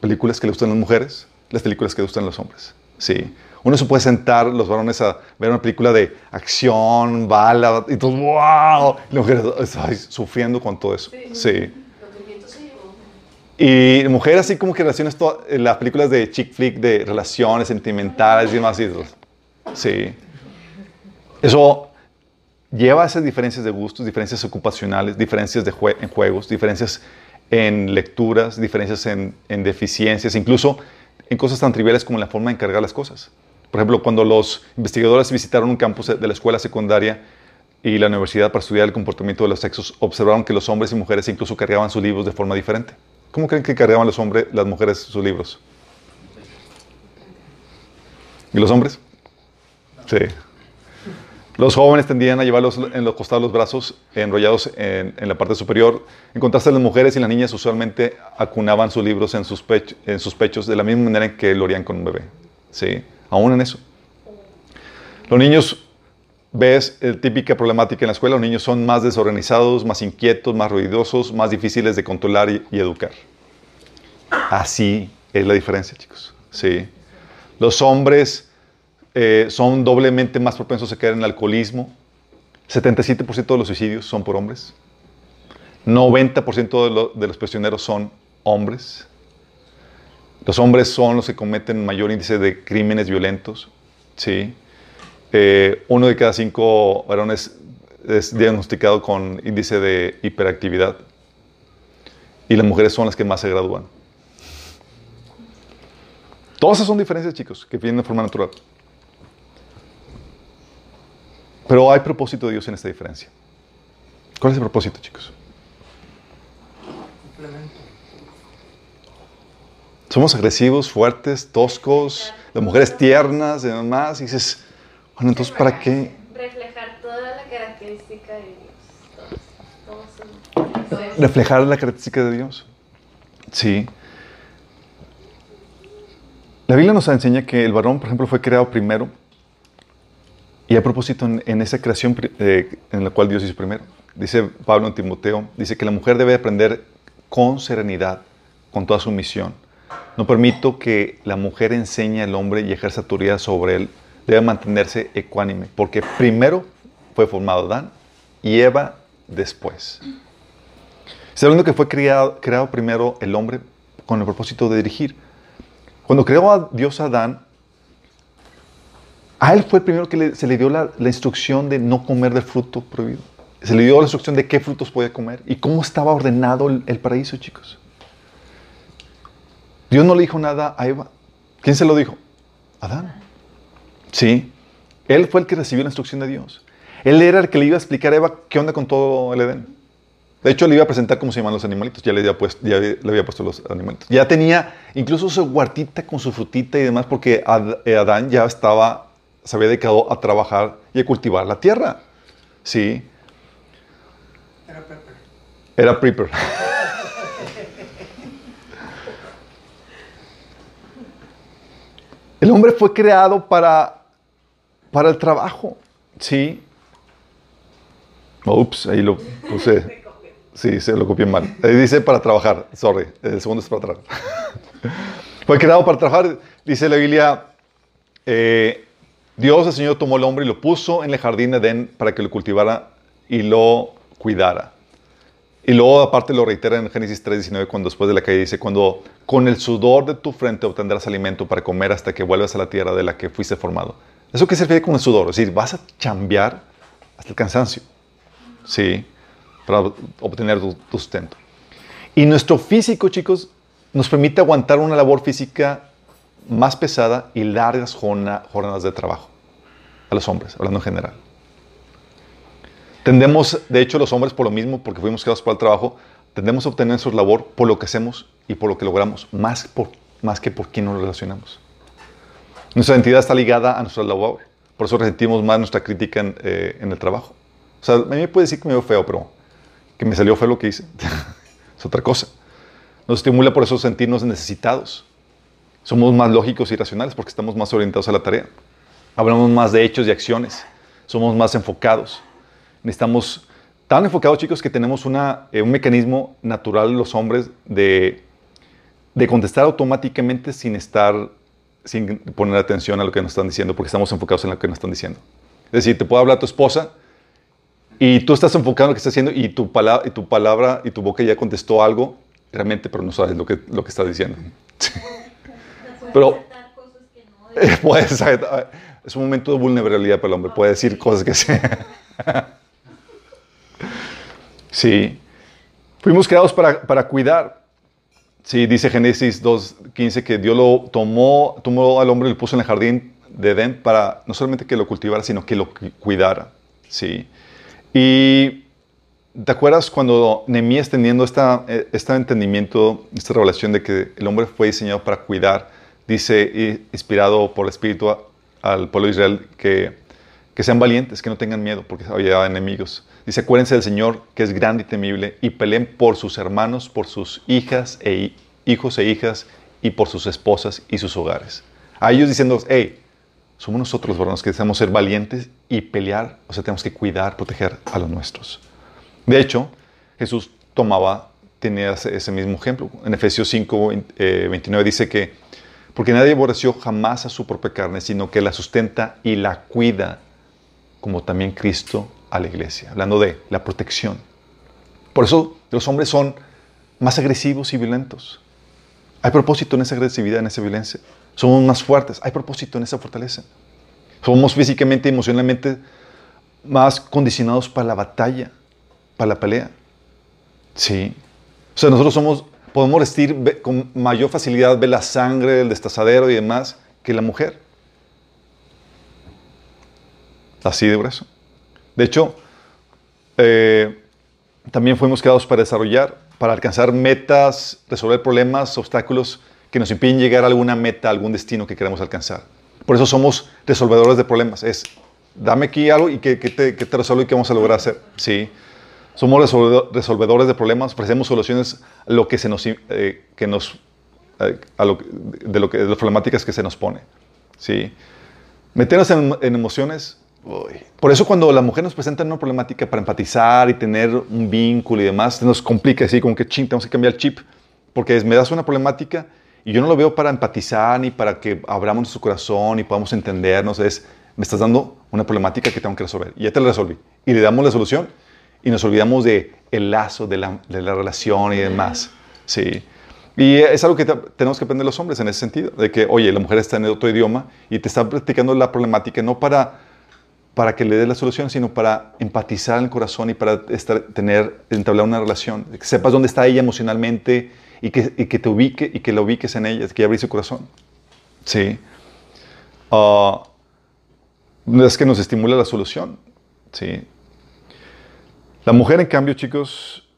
películas que le gustan a las mujeres, las películas que le gustan a los hombres. Sí. Uno se puede sentar, los varones, a ver una película de acción, bala, y todo, ¡wow! Y las mujeres ay, sufriendo con todo eso. Sí. Y mujer así como que relaciones todas las películas de chick flick, de relaciones sentimentales y demás. y- sí. Eso lleva a esas diferencias de gustos, diferencias ocupacionales, diferencias de jue- en juegos, diferencias en lecturas, diferencias en, en deficiencias, incluso en cosas tan triviales como la forma de encargar las cosas. Por ejemplo, cuando los investigadores visitaron un campus de la escuela secundaria y la universidad para estudiar el comportamiento de los sexos, observaron que los hombres y mujeres incluso cargaban sus libros de forma diferente. ¿Cómo creen que cargaban los hombres, las mujeres sus libros? ¿Y los hombres? Sí. Los jóvenes tendían a llevarlos en los costados los brazos, enrollados en, en la parte superior. En contraste, las mujeres y las niñas usualmente acunaban sus libros en sus, en sus pechos de la misma manera que lo harían con un bebé. ¿Sí? Aún en eso. Los niños, ves eh, típica problemática en la escuela, los niños son más desorganizados, más inquietos, más ruidosos, más difíciles de controlar y, educar. Así es la diferencia, chicos. ¿Sí? Los hombres eh, son doblemente más propensos a caer en el alcoholismo. 77% de los suicidios son por hombres. 90% de, de los prisioneros son hombres. Los hombres son los que cometen mayor índice de crímenes violentos. ¿sí? Eh, uno de cada cinco varones es diagnosticado con índice de hiperactividad. Y las mujeres son las que más se gradúan. Todas esas son diferencias, chicos, que vienen de forma natural. Pero hay propósito de Dios en esta diferencia. ¿Cuál es el propósito, chicos? Somos agresivos, fuertes, toscos, las mujeres tiernas y demás. Y dices, bueno, entonces, ¿para qué? Reflejar toda la característica de Dios. Todos, todos. Reflejar la característica de Dios. Sí. La Biblia nos enseña que el varón, por ejemplo, fue creado primero. Y a propósito, en, en esa creación eh, en la cual Dios hizo primero, dice Pablo en Timoteo, dice que la mujer debe aprender con serenidad, con toda sumisión. No permito que la mujer enseñe al hombre y ejerza autoridad sobre él. Debe mantenerse ecuánime, porque primero fue formado Adán y Eva después. Hablando que fue creado, creado primero el hombre con el propósito de dirigir. Cuando creó a Dios a Adán, a él fue el primero que se le dio la, la instrucción de no comer del fruto prohibido. Se le dio la instrucción de qué frutos podía comer y cómo estaba ordenado el, el paraíso, chicos. Dios no le dijo nada a Eva. ¿Quién se lo dijo? Adán. Sí. Él fue el que recibió la instrucción de Dios. Él era el que le iba a explicar a Eva qué onda con todo el Edén. De hecho, le iba a presentar cómo se llaman los animalitos. Ya le había puesto, ya le había puesto los animalitos. Ya tenía incluso su huertita con su frutita y demás, porque eh, Adán ya estaba, se había dedicado a trabajar y a cultivar la tierra. Sí. Era prepper. El hombre fue creado para, para el trabajo. Sí. Ups, ahí lo puse. Sí, se lo copié mal. Ahí dice para trabajar. Sorry, el segundo es para trabajar. Fue creado para trabajar. Dice la Biblia, eh, Dios, el Señor, tomó al hombre y lo puso en el jardín de Edén para que lo cultivara y lo cuidara. Y luego aparte lo reitera en Génesis 3.19 cuando después de la caída dice, cuando con el sudor de tu frente obtendrás alimento para comer hasta que vuelvas a la tierra de la que fuiste formado. ¿Eso qué se refiere con el sudor? Es decir, vas a chambear hasta el cansancio. Sí, para obtener tu, sustento. Y nuestro físico, chicos, nos permite aguantar una labor física más pesada y largas jorna- jornadas de trabajo. A los hombres, hablando en general. Tendemos, de hecho, los hombres por lo mismo, porque fuimos creados para el trabajo, tendemos a obtener nuestra labor por lo que hacemos y por lo que logramos, más, por, más que por quién nos relacionamos. Nuestra identidad está ligada a nuestra labor. Por eso resentimos más nuestra crítica en, eh, en el trabajo. O sea, a mí me puede decir que me veo feo, pero que me salió feo lo que hice. es otra cosa. Nos estimula por eso sentirnos necesitados. Somos más lógicos y racionales porque estamos más orientados a la tarea. Hablamos más de hechos y acciones. Somos más enfocados. Necesitamos tan enfocados, chicos, que tenemos una, eh, un mecanismo natural los hombres de, de contestar automáticamente sin estar, sin poner atención a lo que nos están diciendo, porque estamos enfocados en lo que nos están diciendo. Es decir, te puede hablar tu esposa y tú estás enfocado en lo que está haciendo y tu, palabra, y tu palabra y tu boca ya contestó algo, realmente, pero no sabes lo que, lo que está diciendo. Pero- cosas que no Puedes, es un momento de vulnerabilidad para el hombre, puede decir cosas que sí. Sí. Fuimos creados para, para cuidar. Sí, dice Génesis 2.15 que Dios lo tomó, tomó al hombre y lo puso en el jardín de Edén para no solamente que lo cultivara, sino que lo cu- cuidara. ¿sí? Y ¿te acuerdas cuando Nehemías teniendo esta, eh, este entendimiento, esta revelación de que el hombre fue diseñado para cuidar, dice, inspirado por el Espíritu al pueblo de Israel, que, que sean valientes, que no tengan miedo, porque había enemigos. Dice, acuérdense del Señor, que es grande y temible, y peleen por sus hermanos, por sus hijas e hi- hijos e hijas, y por sus esposas y sus hogares. A ellos diciendo, hey, somos nosotros los que necesitamos ser valientes y pelear, o sea, tenemos que cuidar, proteger a los nuestros. De hecho, Jesús tomaba, tenía ese, ese mismo ejemplo. En Efesios 5, eh, 29 dice que, porque nadie aborreció jamás a su propia carne, sino que la sustenta y la cuida, como también Cristo a la iglesia, hablando de la protección. Por eso los hombres son más agresivos y violentos. Hay propósito en esa agresividad, en esa violencia. Somos más fuertes. Hay propósito en esa fortaleza. Somos físicamente y emocionalmente más condicionados para la batalla, para la pelea. Sí. O sea, nosotros somos, podemos vestir ve- con mayor facilidad, ver la sangre, el destazadero y demás, que la mujer. Así de grueso. De hecho, eh, también fuimos creados para desarrollar, para alcanzar metas, resolver problemas, obstáculos que nos impiden llegar a alguna meta, a algún destino que queremos alcanzar. Por eso somos resolvedores de problemas. Es, dame aquí algo y que, que te, que te resuelvo y qué vamos a lograr hacer. Sí. Somos resolvedo- resolvedores de problemas, ofrecemos soluciones a lo que se nos, eh, que nos, eh, a lo, que- de, lo que, de las problemáticas que se nos pone. Sí. Meternos en, en emociones. Por eso cuando la mujer nos presenta una problemática para empatizar y tener un vínculo y demás, nos complica así como que ching, tenemos que cambiar el chip. Porque me das una problemática y yo no lo veo para empatizar ni para que abramos nuestro corazón y podamos entendernos. Es, me estás dando una problemática que tengo que resolver. Y ya te la resolví. Y le damos la solución y nos olvidamos de el lazo de la, de la relación y demás. Sí. Y es algo que te- tenemos que aprender los hombres en ese sentido, de que, oye, la mujer está en otro idioma y te está practicando la problemática no para, para que le des la solución, sino para empatizar en el corazón y para estar, tener, entablar una relación, que sepas dónde está ella emocionalmente y que, y que te ubique y que la ubiques en ella, que abrir su corazón. Sí. Ah, es que nos estimula la solución. Sí. La mujer, en cambio, chicos,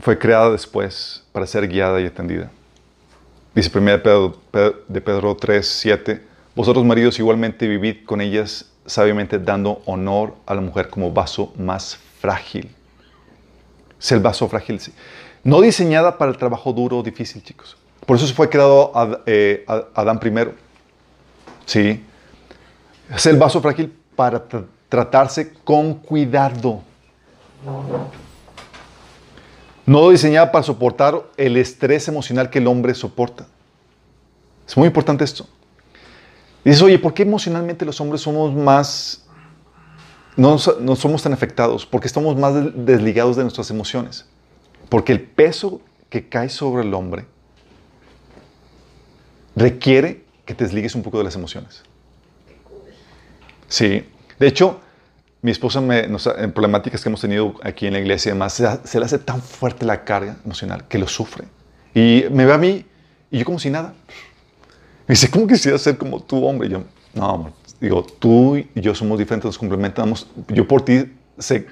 fue creada después para ser guiada y atendida. Dice 1 Pedro, Pedro- de Pedro 3, 7, vosotros maridos igualmente vivid con ellas sabiamente dando honor a la mujer como vaso más frágil. Es el vaso frágil. No diseñada para el trabajo duro o difícil, chicos. Por eso se fue creado Ad- eh, Ad- Adán primero. Sí. Es el vaso frágil para tra- tratarse con cuidado. No diseñada para soportar el estrés emocional que el hombre soporta. Es muy importante esto. Dices, oye, ¿por qué emocionalmente los hombres somos más... No, no somos tan afectados? Porque estamos más des- desligados de nuestras emociones. Porque el peso que cae sobre el hombre requiere que te desligues un poco de las emociones. Sí. De hecho, mi esposa, me, nos en problemáticas que hemos tenido aquí en la iglesia y demás, se, se le hace tan fuerte la carga emocional que lo sufre. Y me ve a mí y yo como si nada. Me dice, ¿cómo quisiera ser como tú, hombre? Yo, no. Digo, tú y yo somos diferentes, nos complementamos. Yo por ti sé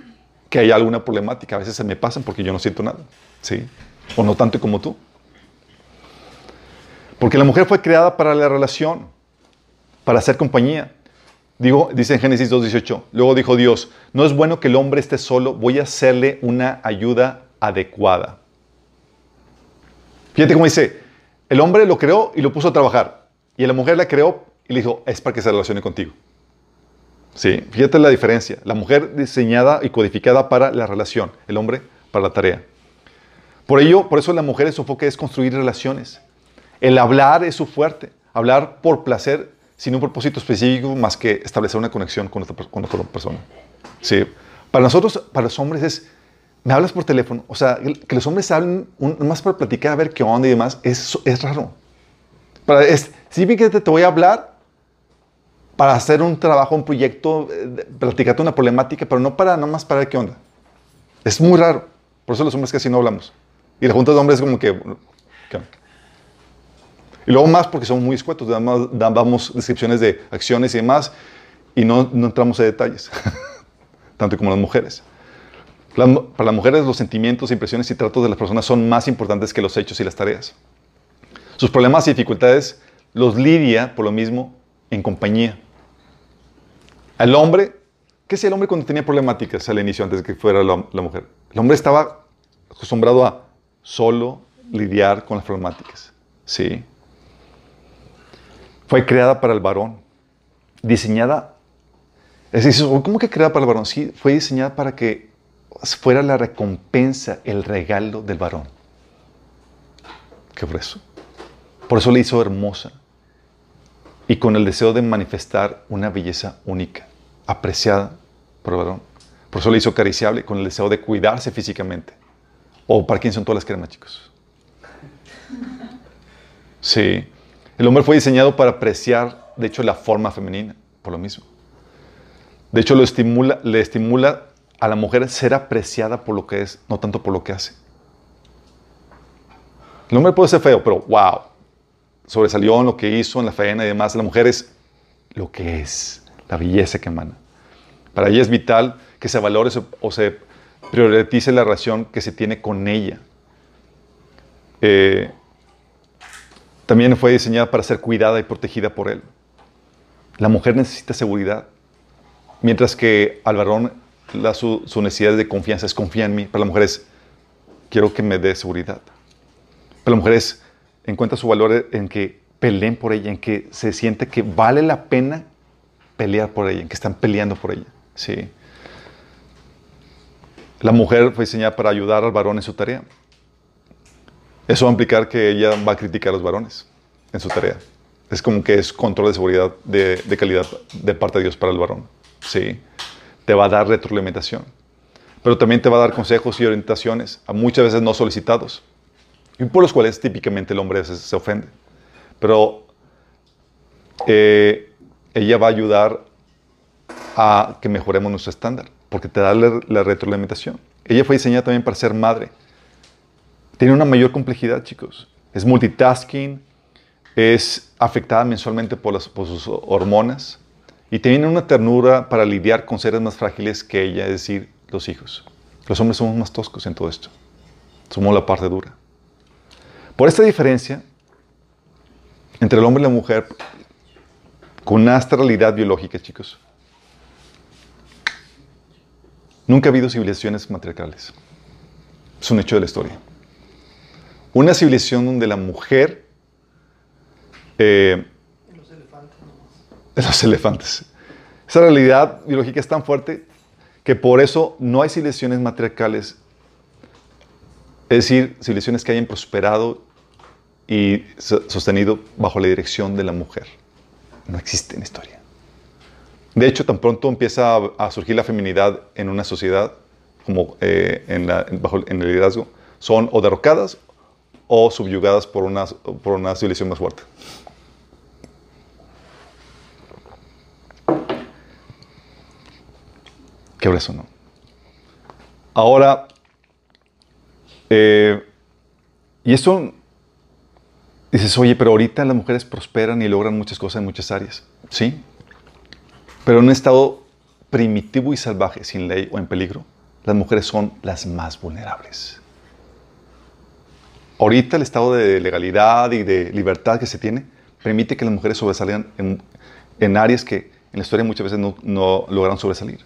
que hay alguna problemática. A veces se me pasan porque yo no siento nada. ¿Sí? O no tanto como tú. Porque la mujer fue creada para la relación, para hacer compañía. Digo, dice en Génesis 2.18, luego dijo Dios, no es bueno que el hombre esté solo, voy a hacerle una ayuda adecuada. Fíjate cómo dice, el hombre lo creó y lo puso a trabajar, y la mujer la creó y le dijo, es para que se relacione contigo. Sí, fíjate la diferencia. La mujer diseñada y codificada para la relación, el hombre para la tarea. Por ello, por eso la mujer su enfoque es construir relaciones. El hablar es su fuerte. Hablar por placer sin un propósito específico más que establecer una conexión con otra, persona. Sí. Para nosotros, para los hombres es, me hablas por teléfono. O sea, que los hombres hablen un- más para platicar, a ver qué onda y demás, es, es raro. Sí, que te, te voy a hablar para hacer un trabajo, un proyecto, eh, platicarte una problemática, pero no para nomás para ver qué onda. Es muy raro. Por eso los hombres casi no hablamos. Y la junta de hombres es como que... ¿qué? Y luego más porque somos muy escuetos, damos, descripciones de acciones y demás y no, no entramos en detalles, tanto como las mujeres. Para las mujeres los sentimientos, impresiones y tratos de las personas son más importantes que los hechos y las tareas. Sus problemas y dificultades los lidia, por lo mismo, en compañía. Al hombre, ¿qué hacía el hombre cuando tenía problemáticas al inicio, antes de que fuera la, mujer? El hombre estaba acostumbrado a solo lidiar con las problemáticas. Sí. Fue creada para el varón, diseñada. Es decir, ¿cómo que creada para el varón? Sí, fue diseñada para que fuera la recompensa, el regalo del varón. ¿Qué fue eso? Por eso le hizo hermosa y con el deseo de manifestar una belleza única, apreciada por el varón. Por eso le hizo acariciable con el deseo de cuidarse físicamente. ¿O para quién son todas las cremas, chicos? Sí. El hombre fue diseñado para apreciar, de hecho, la forma femenina, por lo mismo. De hecho, lo estimula, le estimula a la mujer ser apreciada por lo que es, no tanto por lo que hace. El hombre puede ser feo, pero wow, sobresalió en lo que hizo, en la faena y demás. La mujer es lo que es, la belleza que emana. Para ella es vital que se valore o se priorice la relación que se tiene con ella. Eh, también fue diseñada para ser cuidada y protegida por él. La mujer necesita seguridad, mientras que al varón la, su, su necesidad de confianza es confía en mí. Para la mujer es quiero que me dé seguridad. Para la mujer es encuentra su valor en que peleen por ella, en que se siente que vale la pena pelear por ella, en que están peleando por ella. Sí. La mujer fue diseñada para ayudar al varón en su tarea. Eso va a implicar que ella va a criticar a los varones en su tarea. Es como que es control de seguridad de, de calidad de parte de Dios para el varón. Sí. Te va a dar retroalimentación. Pero también te va a dar consejos y orientaciones, a muchas veces no solicitados, y por los cuales típicamente el hombre se, se ofende. Pero eh, ella va a ayudar a que mejoremos nuestro estándar, porque te da la, retroalimentación. Ella fue diseñada también para ser madre. Tiene una mayor complejidad, chicos. Es multitasking, es afectada mensualmente por, por sus hormonas y tiene una ternura para lidiar con seres más frágiles que ella, es decir, los hijos. Los hombres somos más toscos en todo esto. Somos la parte dura. Por esta diferencia entre el hombre y la mujer, con una astralidad biológica, chicos, nunca ha habido civilizaciones matriarcales. Es un hecho de la historia. Una civilización donde la mujer... eh, Los elefantes los elefantes. Esa realidad biológica es tan fuerte que por eso no hay civilizaciones matriarcales, es decir, civilizaciones que hayan prosperado y so- sostenido bajo la dirección de la mujer. No existe en la historia. De hecho, tan pronto empieza a, a surgir la feminidad en una sociedad, como eh, en, la- bajo, en el liderazgo, son o derrocadas o subyugadas por una, por una civilización más fuerte. Qué eso no. Ahora, eh, y esto, dices, oye, pero ahorita las mujeres prosperan y logran muchas cosas en muchas áreas. Sí, pero en un estado primitivo y salvaje, sin ley o en peligro, las mujeres son las más vulnerables. Ahorita el estado de legalidad y de libertad que se tiene permite que las mujeres sobresalgan en, áreas que en la historia muchas veces no, no lograron sobresalir.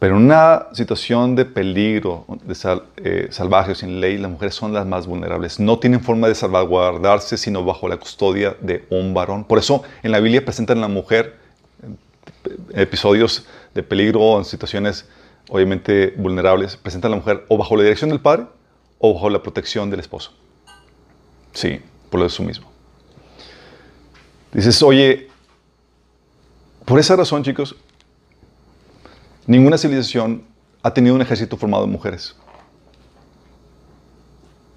Pero en una situación de peligro, de eh, salvaje o sin ley, las mujeres son las más vulnerables. No tienen forma de salvaguardarse sino bajo la custodia de un varón. Por eso en la Biblia presentan a la mujer episodios de peligro o en situaciones obviamente vulnerables, presentan a la mujer o bajo la dirección del padre o bajo la protección del esposo. Sí, por lo eso mismo. Dices, oye, por esa razón, chicos, ninguna civilización ha tenido un ejército formado de mujeres.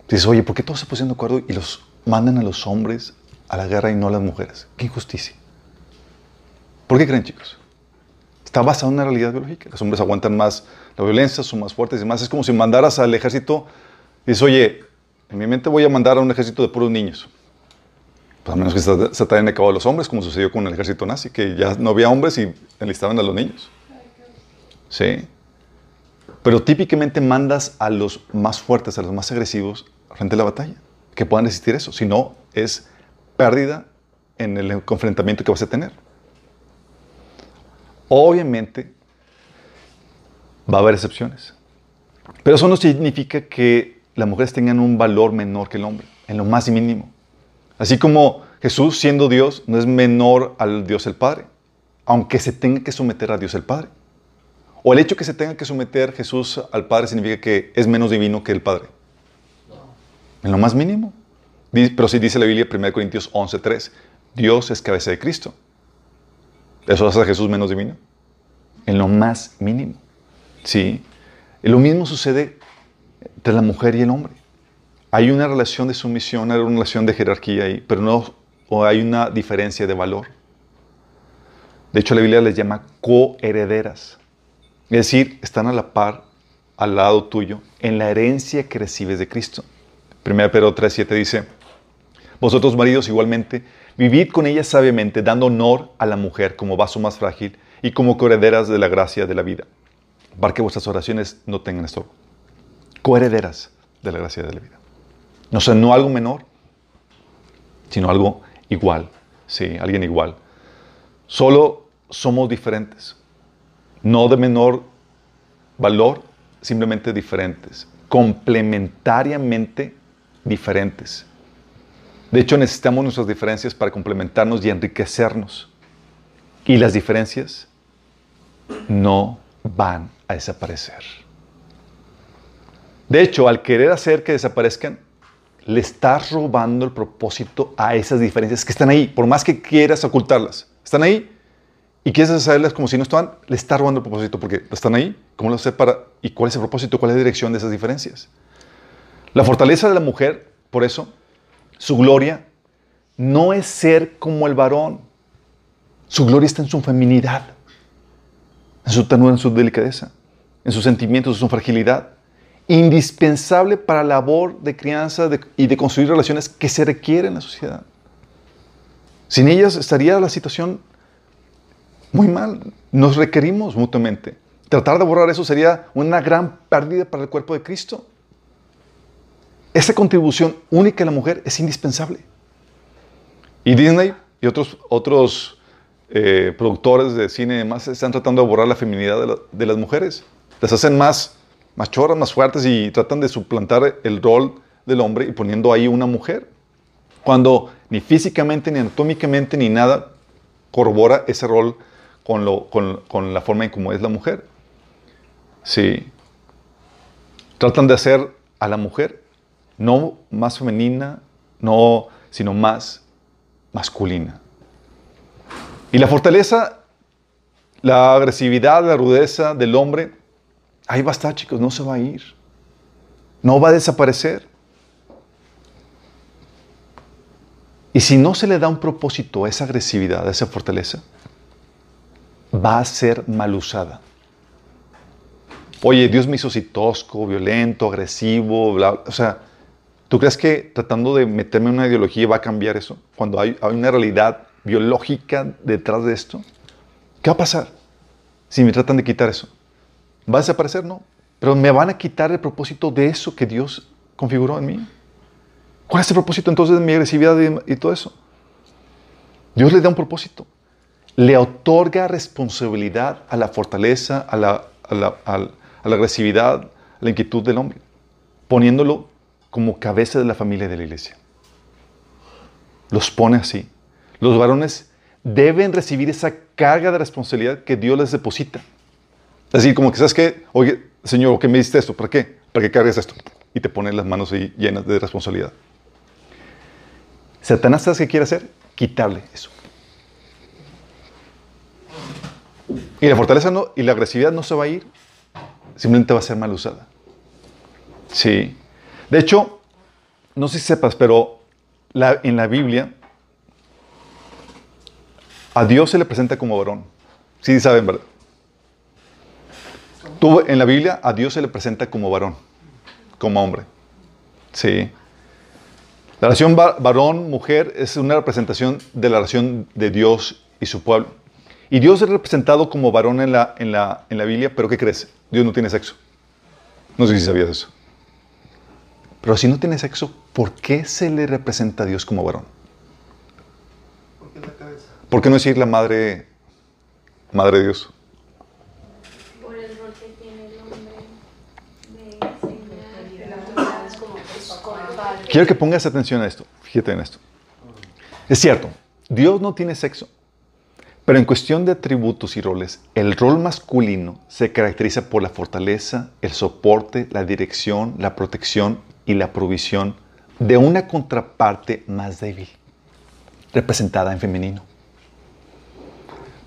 Dices, oye, ¿por qué todos se pusieron de acuerdo y los mandan a los hombres a la guerra y no a las mujeres? ¡Qué injusticia! ¿Por qué creen, chicos? Está basado en una realidad biológica. Los hombres aguantan más la violencia, son más fuertes y demás. Es como si mandaras al ejército y dices, oye, en mi mente voy a mandar a un ejército de puros niños. Pues a menos que se, se traen a cabo a los hombres, como sucedió con el ejército nazi, que ya no había hombres y enlistaban a los niños. Sí. Pero típicamente mandas a los más fuertes, a los más agresivos, frente a la batalla, que puedan resistir eso. Si no, es pérdida en el confrontamiento que vas a tener. Obviamente, va a haber excepciones. Pero eso no significa que las mujeres tengan un valor menor que el hombre, en lo más mínimo. Así como Jesús, siendo Dios, no es menor al Dios el Padre, aunque se tenga que someter a Dios el Padre. O el hecho que se tenga que someter Jesús al Padre significa que es menos divino que el Padre. En lo más mínimo. Pero sí dice la Biblia, 1 Corintios 11.3, Dios es cabeza de Cristo. ¿Eso hace a Jesús menos divino? En lo más mínimo. Sí. Y lo mismo sucede entre la mujer y el hombre. Hay una relación de sumisión, hay una relación de jerarquía ahí, pero no o hay una diferencia de valor. De hecho, la Biblia les llama coherederas. Es decir, están a la par, al lado tuyo, en la herencia que recibes de Cristo. 1 Pedro 3.7 dice, vosotros maridos igualmente, vivid con ella sabiamente, dando honor a la mujer como vaso más frágil y como coherederas de la gracia de la vida, para que vuestras oraciones no tengan estorbo. Coherederas de la gracia de la vida. No sea, no algo menor, sino algo igual. Sí, alguien igual. Solo somos diferentes. No de menor valor, simplemente diferentes. Complementariamente diferentes. De hecho, necesitamos nuestras diferencias para complementarnos y enriquecernos. Y las diferencias no van a desaparecer. De hecho, al querer hacer que desaparezcan, le estás robando el propósito a esas diferencias que están ahí, por más que quieras ocultarlas. Están ahí y quieres hacerlas como si no estaban, le estás robando el propósito porque están ahí. ¿Cómo lo sé para y cuál es el propósito, cuál es la dirección de esas diferencias? La fortaleza de la mujer, por eso, su gloria no es ser como el varón. Su gloria está en su feminidad, en su ternura, en su delicadeza, en sus sentimientos, en su fragilidad indispensable para la labor de crianza y de construir relaciones que se requieren en la sociedad. Sin ellas estaría la situación muy mal. Nos requerimos mutuamente. Tratar de borrar eso sería una gran pérdida para el cuerpo de Cristo. Esa contribución única de la mujer es indispensable. Y Disney y otros, otros eh, productores de cine y demás están tratando de borrar la feminidad de, la- de las mujeres. Las hacen más, más chorras, más fuertes y tratan de suplantar el rol del hombre y poniendo ahí una mujer. Cuando ni físicamente, ni anatómicamente, ni nada corrobora ese rol con, lo, con, con la forma en cómo es la mujer. Sí. Tratan de hacer a la mujer no más femenina, no, sino más masculina. Y la fortaleza, la agresividad, la rudeza del hombre, ahí va a estar, chicos, no se va a ir. No va a desaparecer. Y si no se le da un propósito a esa agresividad, a esa fortaleza, va a ser mal usada. Oye, Dios me hizo así tosco, violento, agresivo, bla, bla. O sea, ¿tú crees que tratando de meterme en una ideología va a cambiar eso? Cuando hay, hay una realidad biológica detrás de esto. ¿Qué va a pasar si me tratan de quitar eso? ¿Va a desaparecer? No. Pero me van a quitar el propósito de eso que Dios configuró en mí. ¿Cuál es el propósito entonces de mi agresividad y, y todo eso? Dios le da un propósito. Le otorga responsabilidad a la fortaleza, a la, a la, a la- agresividad, a la inquietud del hombre, poniéndolo como cabeza de la familia de la iglesia. Los pone así. Los varones deben recibir esa carga de responsabilidad que Dios les deposita. Decir, como que sabes que, oye, Señor, ¿qué me diste esto? ¿Para qué? Para que cargues esto. Y te pone las manos ahí llenas de responsabilidad. Satanás, ¿sabes qué quiere hacer? Quitarle eso. Y la fortaleza no, y la agresividad no se va a ir, simplemente va a ser mal usada. Sí. De hecho, no sé si sepas, pero en la Biblia a Dios se le presenta como varón. Sí saben, ¿verdad? En la Biblia a Dios se le presenta como varón, como hombre. Sí. La relación va- varón-mujer es una representación de la relación de Dios y su pueblo. Y Dios es representado como varón en la, en la, en la Biblia, pero ¿qué crees? Dios no tiene sexo. No sé si sabías eso. Pero si no tiene sexo, ¿por qué se le representa a Dios como varón? Porque es la cabeza. ¿Por qué no decir la madre, madre de Dios? Por el rol que tiene el hombre de enseñar. Es como, es como el padre. Quiero que pongas atención a esto. Fíjate en esto. Es cierto, Dios no tiene sexo. Pero en cuestión de atributos y roles, el rol masculino se caracteriza por la fortaleza, el soporte, la dirección, la protección y la provisión de una contraparte más débil, representada en femenino.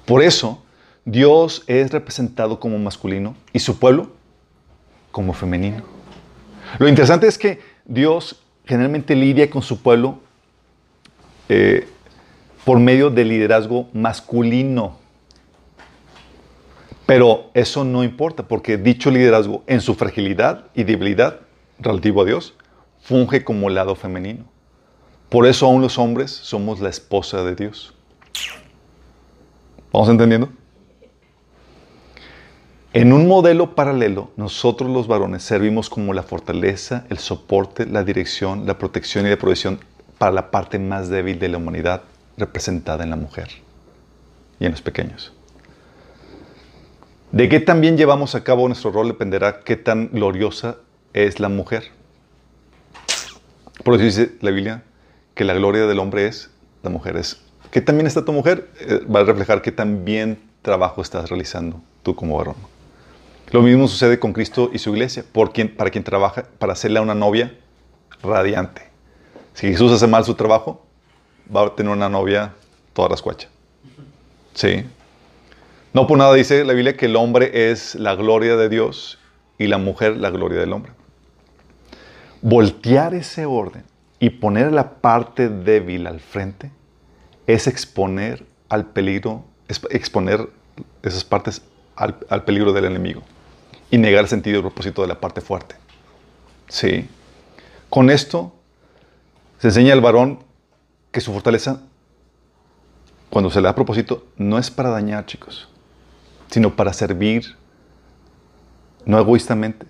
Por eso, Dios es representado como masculino y su pueblo como femenino. Lo interesante es que Dios generalmente lidia con su pueblo eh, por medio del liderazgo masculino. Pero eso no importa, porque dicho liderazgo en su fragilidad y debilidad relativo a Dios, funge como lado femenino. Por eso aún los hombres somos la esposa de Dios. ¿Vamos entendiendo? En un modelo paralelo, nosotros los varones servimos como la fortaleza, el soporte, la dirección, la protección y la provisión para la parte más débil de la humanidad representada en la mujer y en los pequeños. De qué tan bien llevamos a cabo nuestro rol dependerá qué tan gloriosa es la mujer. Por eso dice la Biblia que la gloria del hombre es la mujer. Es, ¿Qué tan bien está tu mujer? Eh, va a reflejar qué tan bien trabajo estás realizando tú como varón. Lo mismo sucede con Cristo y su iglesia, por quien, para quien trabaja, para hacerle a una novia radiante. Si Jesús hace mal su trabajo, va a tener una novia toda rascuacha. Sí. No por nada dice la Biblia que el hombre es la gloria de Dios y la mujer la gloria del hombre. Voltear ese orden y poner la parte débil al frente es exponer al peligro, es exponer esas partes al, al peligro del enemigo y negar el sentido y propósito de la parte fuerte. Sí. Con esto se enseña al varón que su fortaleza, cuando se le da propósito, no es para dañar, chicos, sino para servir, no egoístamente,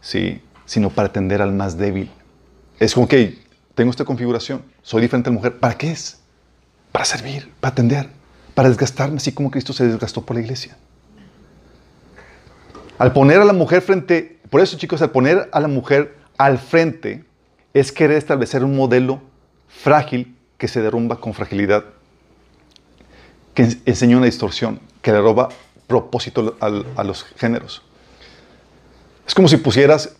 sí, sino para atender al más débil. Es como que tengo esta configuración, soy diferente a la mujer. ¿Para qué es? Para servir, para atender, para desgastarme, así como Cristo se desgastó por la iglesia. Al poner a la mujer frente, por eso chicos, al poner a la mujer al frente es querer establecer un modelo frágil que se derrumba con fragilidad, que en- enseña una distorsión, que le roba propósito a los géneros. Es como si pusieras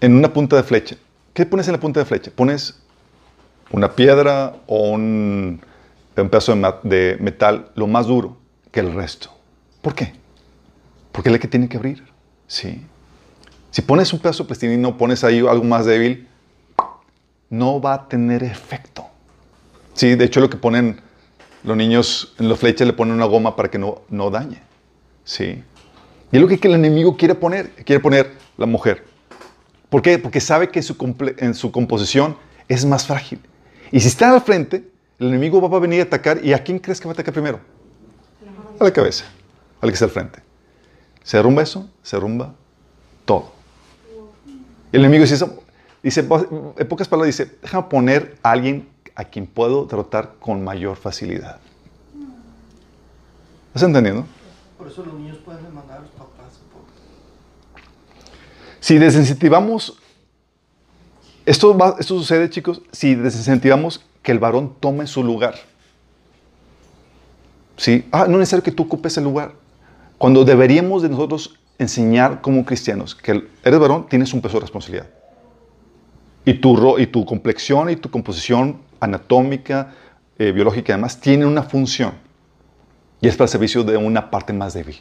en una punta de flecha. ¿Qué pones en la punta de flecha? Pones una piedra o un, un pedazo de metal lo más duro que el resto. ¿Por qué? Porque es la que tiene que abrir. Sí. Si pones un pedazo de plastilina, pones ahí algo más débil, no va a tener efecto. Sí, de hecho lo que ponen los niños en las flechas le ponen una goma para que no, no dañe. Sí. Y es lo que el enemigo quiere poner, quiere poner la mujer. ¿Por qué? Porque sabe que su en su composición es más frágil. Y si está al frente, el enemigo va a venir a atacar. ¿Y a quién crees que va a atacar primero? A la cabeza, al que está al frente. Se derrumba eso, se derrumba todo. El enemigo dice, dice, en pocas palabras, dice, déjame poner a alguien a quien puedo derrotar con mayor facilidad. ¿Estás entendiendo? Por eso los niños pueden demandar a los papás. por- Si desincentivamos, esto, va- esto sucede, chicos, si desincentivamos que el varón tome su lugar. ¿Sí? Ah, no es necesario que tú ocupes el lugar. Cuando deberíamos de nosotros enseñar como cristianos que eres varón, tienes un peso de responsabilidad. Y tu, y tu complexión y tu composición anatómica, eh, biológica, además, tienen una función. Y es para el servicio de una parte más débil.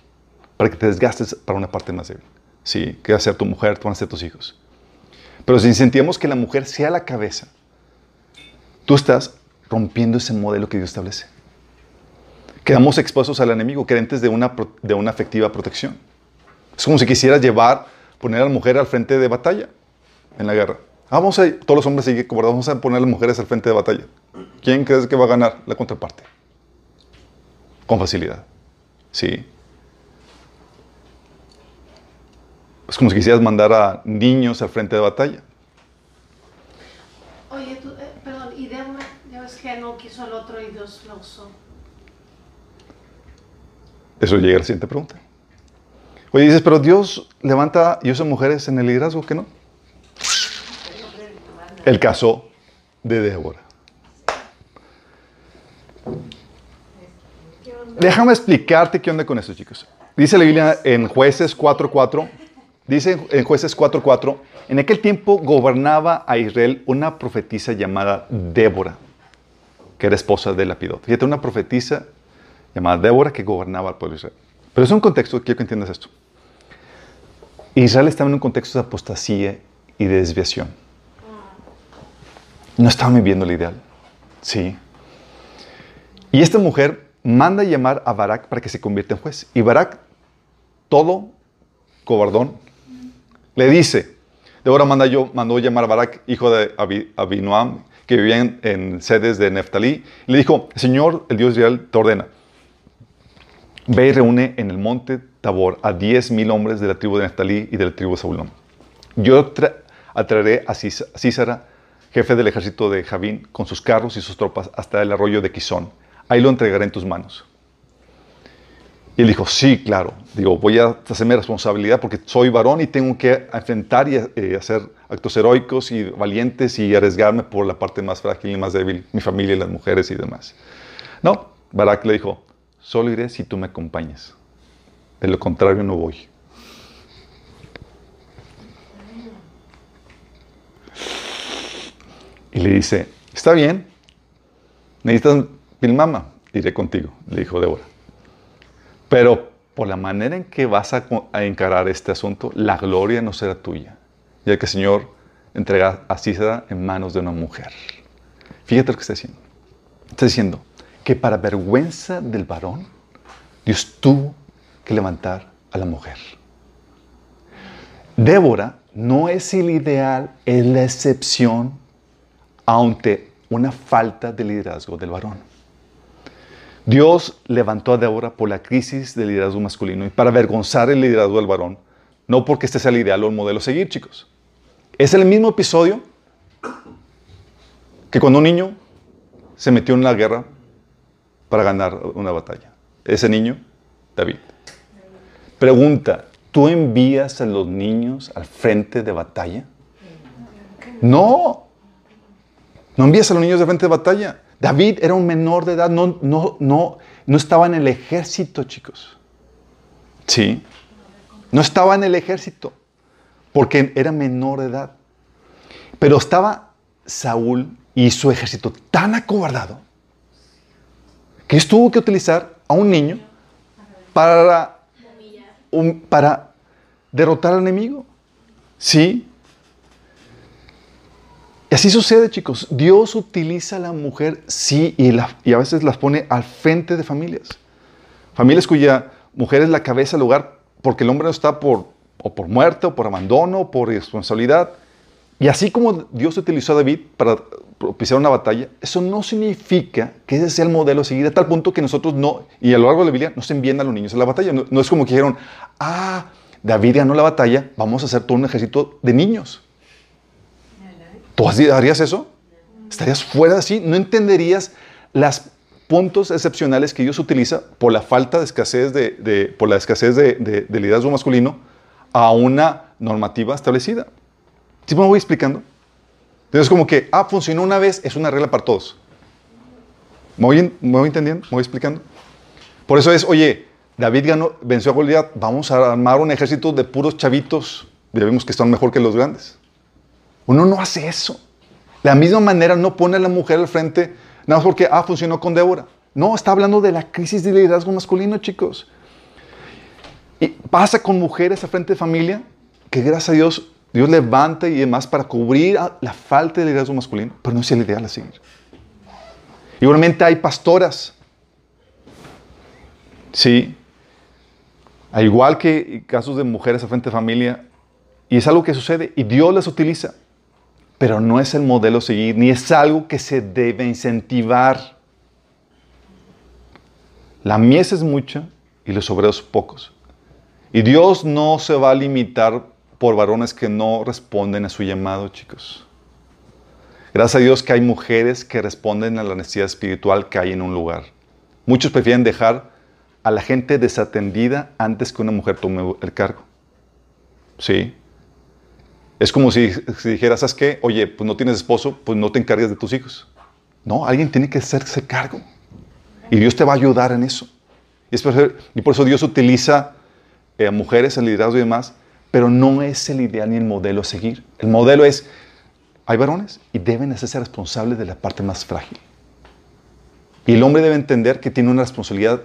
Para que te desgastes para una parte más débil. Sí, que va a ser tu mujer, van a ser tus hijos. Pero si incentivamos que la mujer sea la cabeza, tú estás rompiendo ese modelo que Dios establece. Quedamos expuestos al enemigo, creyentes de una, de una afectiva protección. Es como si quisieras llevar, poner a la mujer al frente de batalla en la guerra. Vamos a, todos los hombres siguen cobardes, vamos a poner a las mujeres al frente de batalla. ¿Quién crees que va a ganar? La contraparte. Con facilidad. Sí. Es como si quisieras mandar a niños al frente de batalla. Oye, tú, eh, perdón, y Débora, ya ves que no quiso al otro y Dios lo usó. Eso llega a la siguiente pregunta. Oye, dices, pero Dios levanta y usa mujeres en el liderazgo, ¿qué no? El caso de Débora. Déjame explicarte qué onda con esto, chicos. Dice la Biblia en Jueces 4.4, dice en Jueces 4.4, en aquel tiempo gobernaba a Israel una profetisa llamada Débora, que era esposa de Lapidot. Fíjate, una profetisa llamada Débora que gobernaba al pueblo de Israel. Pero es un contexto, quiero que entiendas esto. Israel estaba en un contexto de apostasía y de desviación. No estaban viviendo el ideal. Sí. Y esta mujer manda llamar a Barak para que se convierta en juez. Y Barak, todo cobardón, le dice, Débora manda yo, mandó llamar a Barak, hijo de Abi- Abinoam, que vivía en, sedes de Neftalí, le dijo, Señor, el Dios de Israel, te ordena, ve y reúne en el monte Tabor a diez mil hombres de la tribu de Neftalí y de la tribu de Zabulón. Yo tra- atraeré a Císara, jefe del ejército de Javín, con sus carros y sus tropas hasta el arroyo de Quizón. Ahí lo entregaré en tus manos. Y él dijo, sí, claro. Digo, voy a hacerme responsabilidad porque soy varón y tengo que enfrentar y eh, hacer actos heroicos y valientes y arriesgarme por la parte más frágil y más débil, mi familia y las mujeres y demás. No, Barak le dijo, solo iré si tú me acompañas. De lo contrario no voy. Y le dice, está bien, necesitas pilmama, iré contigo, le dijo Débora. Pero por la manera en que vas a, encarar este asunto, la gloria no será tuya, ya que el Señor entrega a Císara en manos de una mujer. Fíjate lo que está diciendo. Está diciendo que para vergüenza del varón, Dios tuvo que levantar a la mujer. Débora no es el ideal, es la excepción ante una falta de liderazgo del varón. Dios levantó a Débora por la crisis del liderazgo masculino y para avergonzar el liderazgo del varón, no porque este sea el ideal o el modelo a seguir, chicos. Es el mismo episodio que cuando un niño se metió en la guerra para ganar una batalla. Ese niño, David. Pregunta, ¿tú envías a los niños al frente de batalla? No. No envías a los niños de frente de batalla. David era un menor de edad, no, no, no, no estaba en el ejército, chicos. Sí. No estaba en el ejército, porque era menor de edad. Pero estaba Saúl y su ejército tan acobardado que tuvo que utilizar a un niño para, para derrotar al enemigo. Sí. Y así sucede, chicos. Dios utiliza a la mujer, sí, y, a veces las pone al frente de familias. Familias cuya mujer es la cabeza del hogar porque el hombre no está por, o por muerte, o por abandono, o por irresponsabilidad. Y así como Dios utilizó a David para propiciar una batalla, eso no significa que ese sea el modelo a seguir, a tal punto que nosotros no, y a lo largo de la Biblia, no se envían a los niños a la batalla. No, no es como que dijeron, ah, David ganó la batalla, vamos a hacer todo un ejército de niños. ¿Tú harías eso? Estarías fuera de así, no entenderías los puntos excepcionales que Dios utiliza por la falta de escasez de, por la escasez de, de- de liderazgo masculino a una normativa establecida. ¿Sí me voy explicando? Entonces como que, ah, funcionó una vez, es una regla para todos. ¿Me voy, me voy entendiendo? ¿Me voy explicando? Por eso es, oye, David ganó, venció a Goliat, vamos a armar un ejército de puros chavitos, ya vemos que están mejor que los grandes. Uno no hace eso. De la misma manera no pone a la mujer al frente, nada más porque, ah, funcionó con Débora. No, está hablando de la crisis de liderazgo masculino, chicos. Y pasa con mujeres al frente de familia, que gracias a Dios, Dios levanta y demás para cubrir la falta de liderazgo masculino, pero no es el ideal a seguir. Igualmente hay pastoras. Sí. Al igual que casos de mujeres al frente de familia, y es algo que sucede, y Dios las utiliza pero no es el modelo a seguir, ni es algo que se debe incentivar. La mies es mucha y los obreros pocos. Y Dios no se va a limitar por varones que no responden a su llamado, chicos. Gracias a Dios que hay mujeres que responden a la necesidad espiritual que hay en un lugar. Muchos prefieren dejar a la gente desatendida antes que una mujer tome el cargo. Sí. Es como si, si dijeras, ¿sabes qué? Oye, pues no tienes esposo, pues no te encargues de tus hijos. No, alguien tiene que hacerse cargo. Y Dios te va a ayudar en eso. Y, por eso Dios utiliza eh, a mujeres en liderazgo y demás, pero no es el ideal ni el modelo a seguir. El modelo es, hay varones y deben hacerse responsables de la parte más frágil. Y el hombre debe entender que tiene una responsabilidad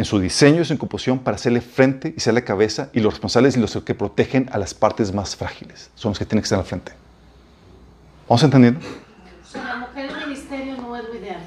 en su diseño y su composición para hacerle frente y ser la cabeza y los responsables y los que protegen a las partes más frágiles. Son los que tienen que estar al frente. ¿Vamos entendiendo? La mujer en el ministerio no es lo ideal.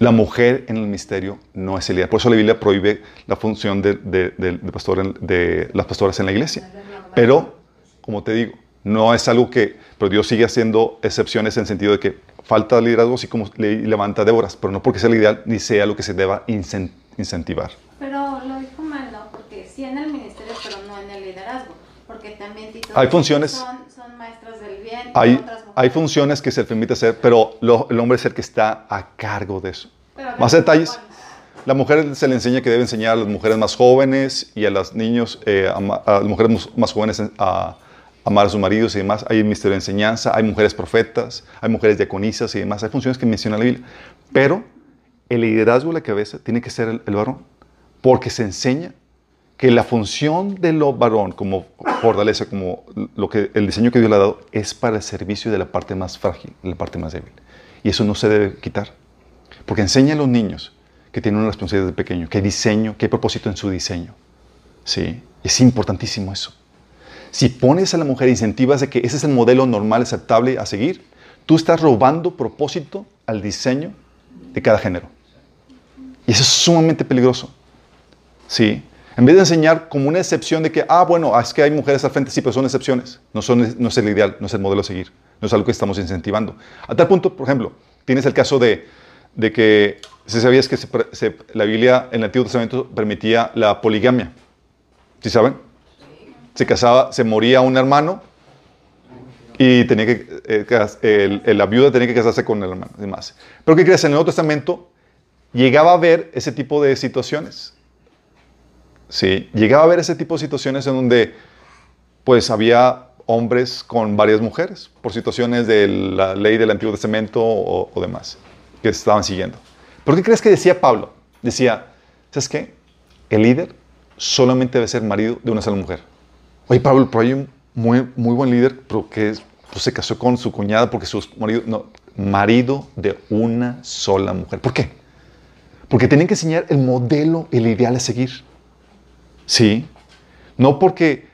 La mujer en el ministerio no es el ideal. Por eso la Biblia prohíbe la función de, de- de- de pastor en- de las pastoras en la iglesia. Pero, como te digo, no es algo que... Pero Dios sigue haciendo excepciones en el sentido de que falta liderazgo, así como le levanta Déboras, pero no porque sea el ideal ni sea lo que se deba incen- incentivar. Pero lo dijo mal, ¿no? Porque sí en el ministerio, pero no en el liderazgo. Porque también Tito Hay funciones- Son, son maestras del bien. Hay, otras hay funciones que se permite hacer, pero lo- el hombre es el que está a cargo de eso. Pero Más detalles. La mujer se le enseña que debe enseñar a las mujeres más jóvenes y a los niños, eh, a, a las mujeres más jóvenes a, amar a sus maridos y demás. Hay ministerio de enseñanza, hay mujeres profetas, hay mujeres diaconisas y demás. Hay funciones que menciona la Biblia. Pero el liderazgo de la cabeza tiene que ser el, el varón, porque se enseña que la función de lo varón como fortaleza, como lo que, el diseño que Dios le ha dado, es para el servicio de la parte más frágil, de la parte más débil. Y eso no se debe quitar. Porque enseña a los niños que tienen una responsabilidad desde pequeño, que diseño, que hay propósito en su diseño. Sí, es importantísimo eso. Si pones a la mujer, incentivas de que ese es el modelo normal, aceptable a seguir, tú estás robando propósito al diseño de cada género. Y eso es sumamente peligroso. Sí. En vez de enseñar como una excepción de que, ah, bueno, es que hay mujeres al frente, sí, pero son excepciones. No, son, no es el ideal, no es el modelo a seguir. No es algo que estamos incentivando. A tal punto, por ejemplo, tienes el caso de, de que, si sabías que la Biblia en el Antiguo Testamento permitía la poligamia. ¿Sí saben? Se casaba, se moría un hermano y tenía que, eh, la viuda tenía que casarse con el hermano y demás. Pero ¿qué crees? En el Nuevo Testamento llegaba a ver ese tipo de situaciones. Sí, llegaba a ver ese tipo de situaciones en donde pues había hombres con varias mujeres por situaciones de la ley del Antiguo Testamento o, demás que estaban siguiendo. ¿Por qué crees que decía Pablo? Decía, ¿sabes qué? El líder solamente debe ser marido de una sola mujer. Oye, Pablo, pero hay un muy, muy buen líder, pero que es- pues, se casó con su cuñada porque su marido, no, marido de una sola mujer. ¿Por qué? Porque tienen que enseñar el modelo, el ideal a seguir. Sí. No porque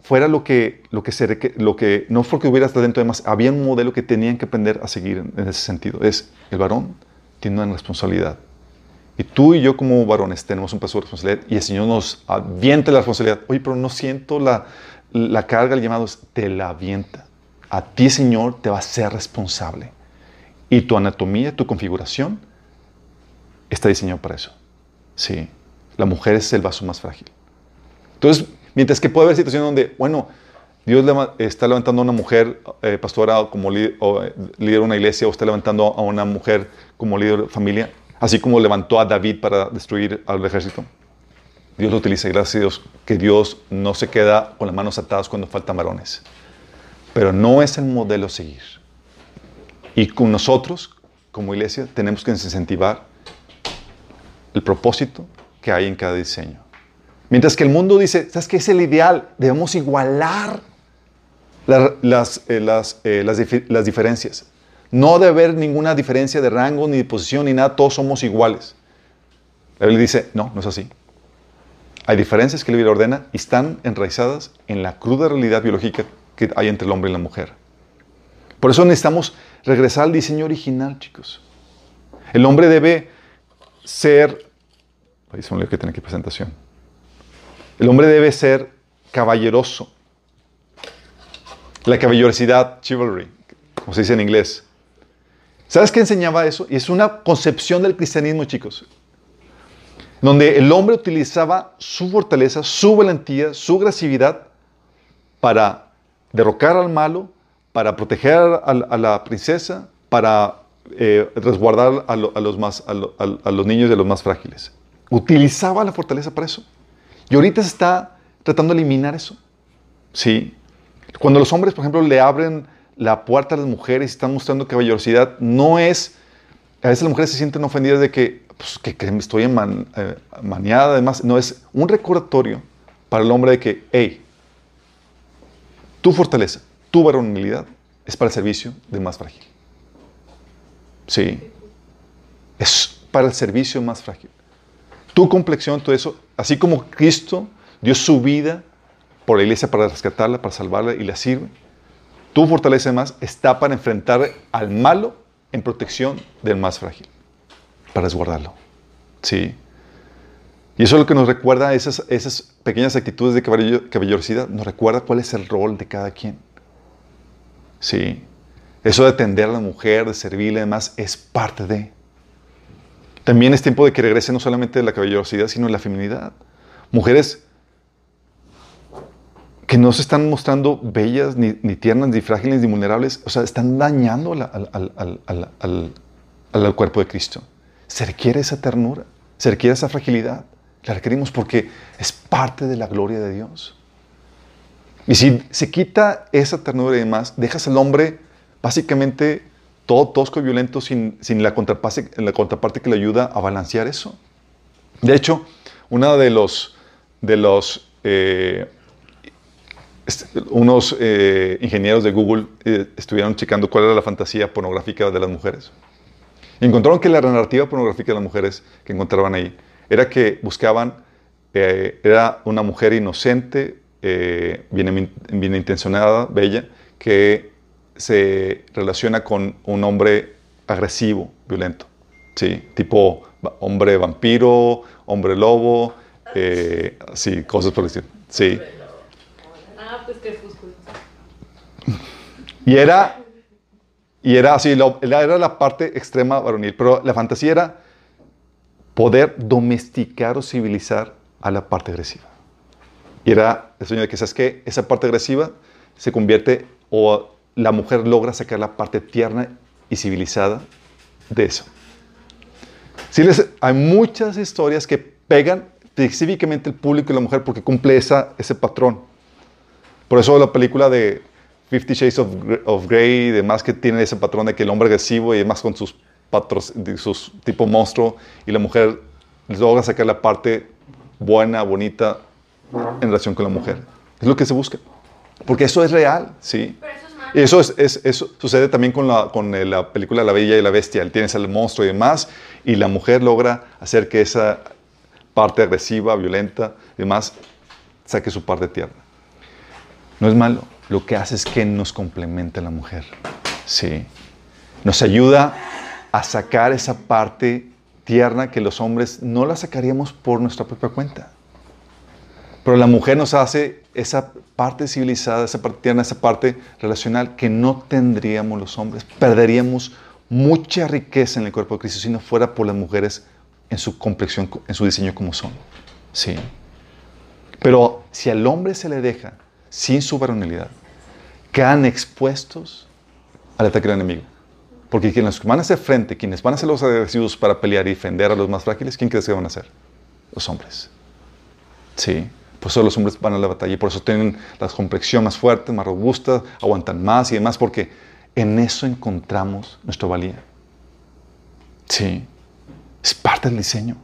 fuera lo que, lo que se lo que, no porque hubiera talento además, había un modelo que tenían que aprender a seguir en, en ese sentido. Es, el varón tiene una responsabilidad. Y tú y yo como varones tenemos un peso de responsabilidad y el Señor nos avienta la responsabilidad. Oye, pero no siento la, la carga, el llamado, te la avienta. A ti, Señor, te va a ser responsable. Y tu anatomía, tu configuración, está diseñado para eso. Sí. La mujer es el vaso más frágil. Entonces, mientras que puede haber situaciones donde, bueno, Dios está levantando a una mujer eh, pastora como líder, o, eh, líder de una iglesia o está levantando a una mujer como líder de familia, así como levantó a David para destruir al ejército. Dios lo utiliza, gracias a Dios, que Dios no se queda con las manos atadas cuando faltan varones. Pero no es el modelo a seguir. Y con nosotros, como iglesia, tenemos que incentivar el propósito que hay en cada diseño. Mientras que el mundo dice, ¿sabes qué es el ideal? Debemos igualar la- las, eh, las, eh, las, las diferencias. No debe haber ninguna diferencia de rango, ni de posición, ni nada. Todos somos iguales. La Biblia dice, no, no es así. Hay diferencias que la Biblia ordena y están enraizadas en la cruda realidad biológica que hay entre el hombre y la mujer. Por eso necesitamos regresar al diseño original, chicos. El hombre debe ser... Ahí se me que tiene aquí presentación. El hombre debe ser caballeroso. La caballerosidad, chivalry, como se dice en inglés. ¿Sabes qué enseñaba eso? Y es una concepción del cristianismo, chicos. Donde el hombre utilizaba su fortaleza, su valentía, su agresividad para derrocar al malo, para proteger a, la princesa, para eh, resguardar a, lo- a los a los niños de los más frágiles. Utilizaba la fortaleza para eso. Y ahorita se está tratando de eliminar eso. Sí. Cuando los hombres, por ejemplo, le abren la puerta a las mujeres y están mostrando caballerosidad, no es. A veces las mujeres se sienten ofendidas de que, pues, estoy man- eh, maniada, además. No, es un recordatorio para el hombre de que, hey, tu fortaleza, tu varonilidad es para el servicio del más frágil. Sí. Es para el servicio más frágil. Tu complexión, todo eso, así como Cristo dio su vida por la iglesia para rescatarla, para salvarla y la sirve, tu fortaleza además está para enfrentar al malo en protección del más frágil, para resguardarlo. Sí. Y eso es lo que nos recuerda, esas, esas pequeñas actitudes de caballerosidad, nos recuerda cuál es el rol de cada quien. Sí. Eso de atender a la mujer, de servirle, además, es parte de. También es tiempo de que regrese no solamente la caballerosidad, sino la feminidad. Mujeres que no se están mostrando bellas, ni, tiernas, ni frágiles, ni vulnerables, o sea, están dañando al- al cuerpo de Cristo. Se requiere esa ternura, se requiere esa fragilidad. La requerimos porque es parte de la gloria de Dios. Y si se quita esa ternura y demás, dejas al hombre básicamente todo tosco y violento sin, sin la, contraparte, la contraparte que le ayuda a balancear eso. De hecho, uno de los, de los eh, est- unos eh, ingenieros de Google eh, estuvieron checando cuál era la fantasía pornográfica de las mujeres. Encontraron que la narrativa pornográfica de las mujeres que encontraban ahí era que buscaban, eh, era una mujer inocente, eh, bien, bien intencionada, bella, que se relaciona con un hombre agresivo, violento. Sí, tipo hombre vampiro, hombre lobo, eh, sí, cosas por el estilo. Sí. Ah, pues crepúsculo. Y era, y era así, la- era la parte extrema varonil, pero la fantasía era poder domesticar o civilizar a la parte agresiva. Y era el sueño de que, ¿sabes qué? Esa parte agresiva se convierte o la mujer logra sacar la parte tierna y civilizada de eso. Sí, les- hay muchas historias que pegan específicamente el público y la mujer porque cumple esa, ese patrón. Por eso la película de Fifty Shades of, of Grey y demás que tiene ese patrón de que el hombre agresivo y demás con sus patros, sus tipo monstruo y la mujer logra sacar la parte buena, bonita en relación con la mujer. Es lo que se busca. Porque eso es real, ¿sí? Eso, es, es- eso sucede también con, la, con eh, la película La Bella y la Bestia. Tienes al monstruo y demás, y la mujer logra hacer que esa parte agresiva, violenta y demás saque su parte tierna. No es malo. Lo que hace es que nos complementa la mujer. Sí. Nos ayuda a sacar esa parte tierna que los hombres no la sacaríamos por nuestra propia cuenta. Pero la mujer nos hace esa parte civilizada, esa parte tierna, esa parte relacional que no tendríamos los hombres. Perderíamos mucha riqueza en el cuerpo de Cristo si no fuera por las mujeres en su complexión, en su diseño como son. Sí. Pero si al hombre se le deja sin su varonilidad, quedan expuestos al ataque del enemigo. Porque quienes van a hacer frente, quienes van a ser los agresivos para pelear y defender a los más frágiles, ¿quién crees que van a ser? Los hombres. Sí. Por eso los hombres van a la batalla y por eso tienen la complexión más fuerte, más robusta, aguantan más y demás, porque en eso encontramos nuestra valía. Sí. Es parte del diseño.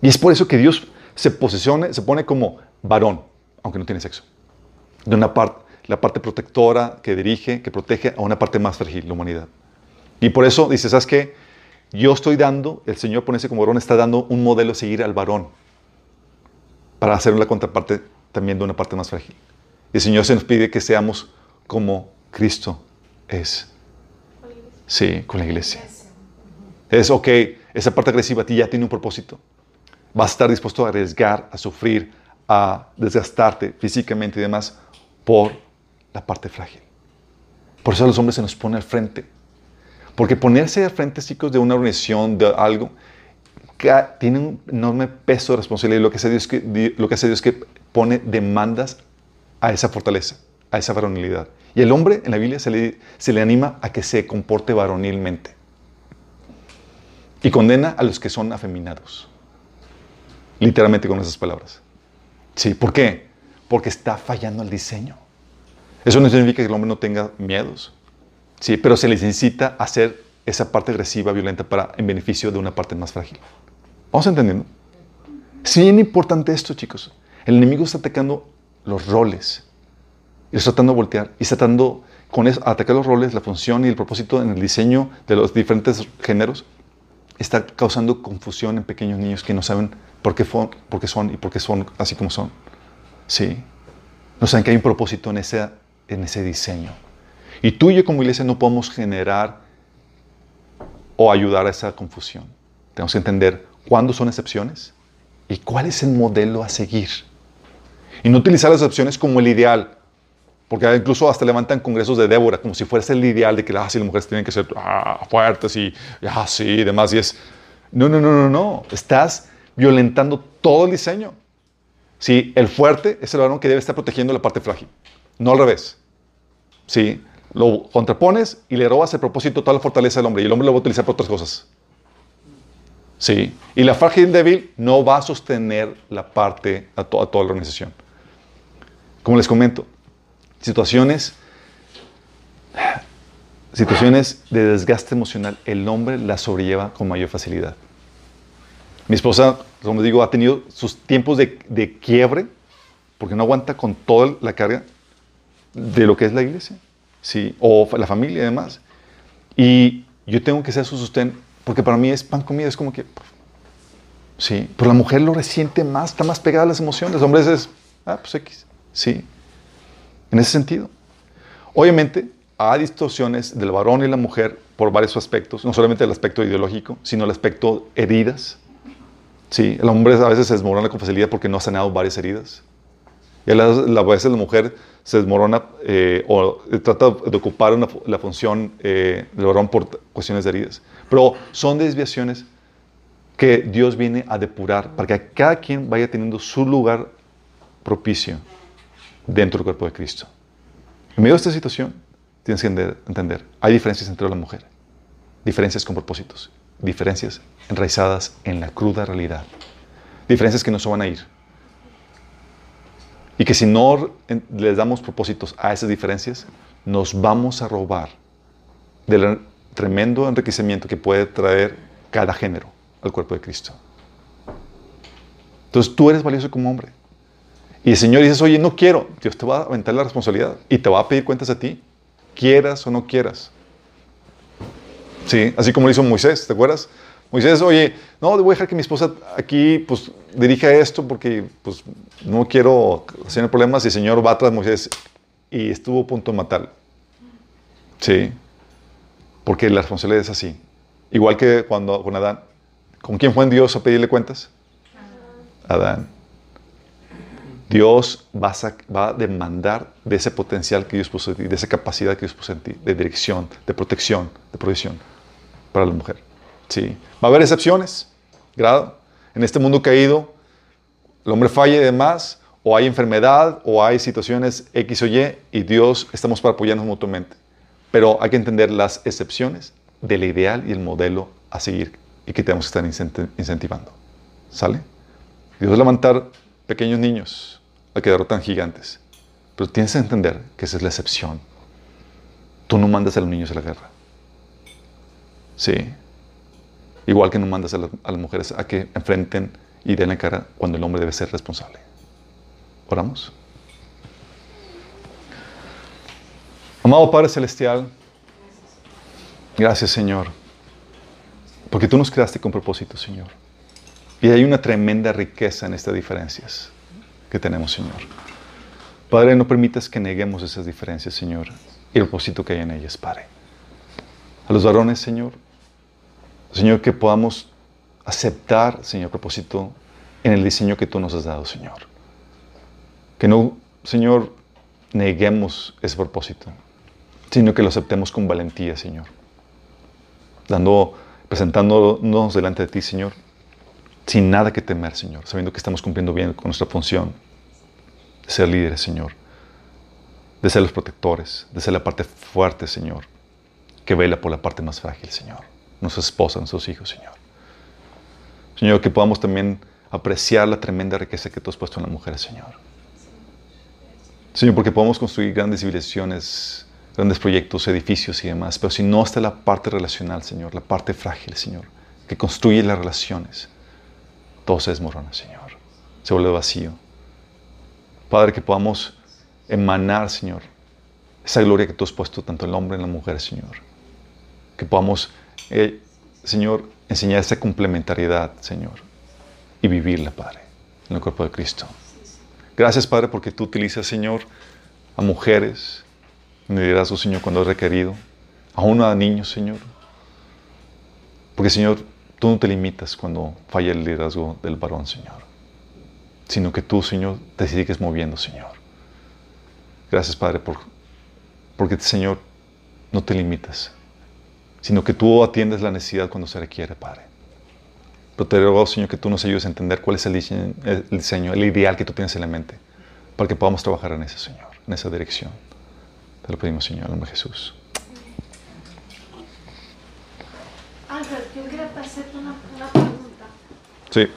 Y es por eso que Dios se posiciona, se pone como varón, aunque no tiene sexo. De una parte, la parte protectora que dirige, que protege a una parte más frágil, la humanidad. Y por eso dice, ¿sabes qué? Yo estoy dando, el Señor pone ese como varón, está dando un modelo a seguir al varón para hacer la contraparte también de una parte más frágil. Y el Señor se nos pide que seamos como Cristo es. Sí, con la iglesia. Es, ok, esa parte agresiva a ti ya tiene un propósito. Vas a estar dispuesto a arriesgar, a sufrir, a desgastarte físicamente y demás por la parte frágil. Por eso a los hombres se nos pone al frente. Porque ponerse al frente, chicos, de una organización, de algo, tiene un enorme peso de responsabilidad. Y lo que hace Dios, que, lo que hace Dios es que pone demandas a esa fortaleza, a esa varonilidad. Y el hombre en la Biblia se le, se le anima a que se comporte varonilmente. Y condena a los que son afeminados. Literalmente con esas palabras. Sí, ¿por qué? Porque está fallando el diseño. Eso no significa que el hombre no tenga miedos. Sí, pero se les incita a hacer esa parte agresiva, violenta, para, en beneficio de una parte más frágil. ¿Vamos entendiendo? Es bien importante esto, chicos. El enemigo está atacando los roles. Y está tratando de voltear. Y está tratando con eso, atacar los roles, la función y el propósito en el diseño de los diferentes géneros. Está causando confusión en pequeños niños que no saben por qué, fo- por qué son y por qué son así como son. Sí. No saben que hay un propósito en ese, en ese diseño. Y tú y yo como iglesia no podemos generar o ayudar a esa confusión. Tenemos que entender cuándo son excepciones y cuál es el modelo a seguir. Y no utilizar las excepciones como el ideal. Porque incluso hasta levantan congresos de Débora, como si fuese el ideal de que ah, sí, las mujeres tienen que ser ah, fuertes y ah, sí, y demás. Y es, no, no, no, no, no. Estás violentando todo el diseño. Sí, el fuerte es el varón que debe estar protegiendo la parte frágil, no al revés. Sí, lo contrapones y le robas el propósito, toda la fortaleza del hombre, y el hombre lo va a utilizar para otras cosas. Sí, y la frágil débil no va a sostener la parte a, to- a toda la organización. Como les comento, situaciones, situaciones de desgaste emocional, el hombre las sobrelleva con mayor facilidad. Mi esposa, como digo, ha tenido sus tiempos de, de quiebre porque no aguanta con toda la carga de lo que es la iglesia, sí, o la familia y demás. Y yo tengo que ser su sostén porque para mí es pan comida, es como que, sí, pero la mujer lo resiente más, está más pegada a las emociones, los hombres es, ah, pues X, sí, en ese sentido. Obviamente, hay distorsiones del varón y la mujer por varios aspectos, no solamente el aspecto ideológico, sino el aspecto heridas. Sí, el hombre a veces se desmorona con facilidad porque no ha sanado varias heridas. Y a, veces la mujer se desmorona eh, o trata de ocupar una la función eh, del varón por cuestiones de heridas. Pero son desviaciones que Dios viene a depurar para que cada quien vaya teniendo su lugar propicio dentro del cuerpo de Cristo. En medio de esta situación, tienes que ende- entender, hay diferencias entre la mujer, diferencias con propósitos, diferencias enraizadas en la cruda realidad, diferencias que no se van a ir. Y que si no les damos propósitos a esas diferencias, nos vamos a robar del tremendo enriquecimiento que puede traer cada género al cuerpo de Cristo. Entonces tú eres valioso como hombre. Y el Señor dices, oye, no quiero. Dios te va a aventar la responsabilidad y te va a pedir cuentas a ti, quieras o no quieras. Sí, así como lo hizo Moisés, ¿te acuerdas? Moisés, oye, no, voy a dejar que mi esposa aquí pues dirija esto porque pues no quiero tener problemas y el Señor va tras Moisés y estuvo a punto de matarlo. Sí, porque la responsabilidad es así. Igual que cuando con Adán. ¿Con quién fue Dios a pedirle cuentas? Adán. Dios va a, va a demandar de ese potencial que Dios puso en ti, de esa capacidad que Dios puso en ti, de dirección, de protección, de provisión para la mujer. Sí. Va a haber excepciones, grado. En este mundo caído, el hombre falla y demás, o hay enfermedad, o hay situaciones X o Y, y Dios estamos para apoyarnos mutuamente. Pero hay que entender las excepciones del ideal y el modelo a seguir y que tenemos que estar incenti- incentivando. ¿Sale? Dios levantar pequeños niños a que derrotan gigantes. Pero tienes que entender que esa es la excepción. Tú no mandas a los niños a la guerra. Sí. Igual que no mandas a, las- mujeres a que enfrenten y den la cara cuando el hombre debe ser responsable. Oramos. Amado Padre Celestial, gracias Señor, porque tú nos creaste con propósito, Señor. Y hay una tremenda riqueza en estas diferencias que tenemos, Señor. Padre, no permitas que neguemos esas diferencias, Señor, y el propósito que hay en ellas, Padre. A los varones, Señor, Señor, que podamos aceptar, Señor, propósito en el diseño que tú nos has dado, Señor. Que no, Señor, neguemos ese propósito, sino que lo aceptemos con valentía, Señor. Dando, presentándonos delante de ti, Señor, sin nada que temer, Señor, sabiendo que estamos cumpliendo bien con nuestra función de ser líderes, Señor, de ser los protectores, de ser la parte fuerte, Señor, que vela por la parte más frágil, Señor, nuestra esposa, nuestros hijos, Señor. Señor, que podamos también apreciar la tremenda riqueza que tú has puesto en las mujeres, Señor. Señor, porque podemos construir grandes civilizaciones, grandes proyectos, edificios y demás, pero si no está la parte relacional, Señor, la parte frágil, Señor, que construye las relaciones, todo se desmorona, Señor. Se vuelve vacío. Padre, que podamos emanar, Señor, esa gloria que tú has puesto tanto en el hombre y en la mujer, Señor. Que podamos, eh, Señor, enseñar esa complementariedad, Señor, y vivirla, Padre, en el cuerpo de Cristo. Gracias, Padre, porque tú utilizas, Señor, a mujeres en el liderazgo, Señor, cuando es requerido, aún a niños, Señor. Porque, Señor, tú no te limitas cuando falla el liderazgo del varón, Señor, sino que tú, Señor, te sigues moviendo, Señor. Gracias, Padre, por, porque, Señor, no te limitas, sino que tú atiendes la necesidad cuando se requiere, Padre. Pero te ruego, Señor, que tú nos ayudes a entender cuál es el diseño, el diseño, el ideal que tú tienes en la mente, para que podamos trabajar en ese, Señor, en esa dirección. Te lo pedimos, Señor, en el nombre de Jesús. Ángel, yo quería hacerte una, una pregunta. Sí.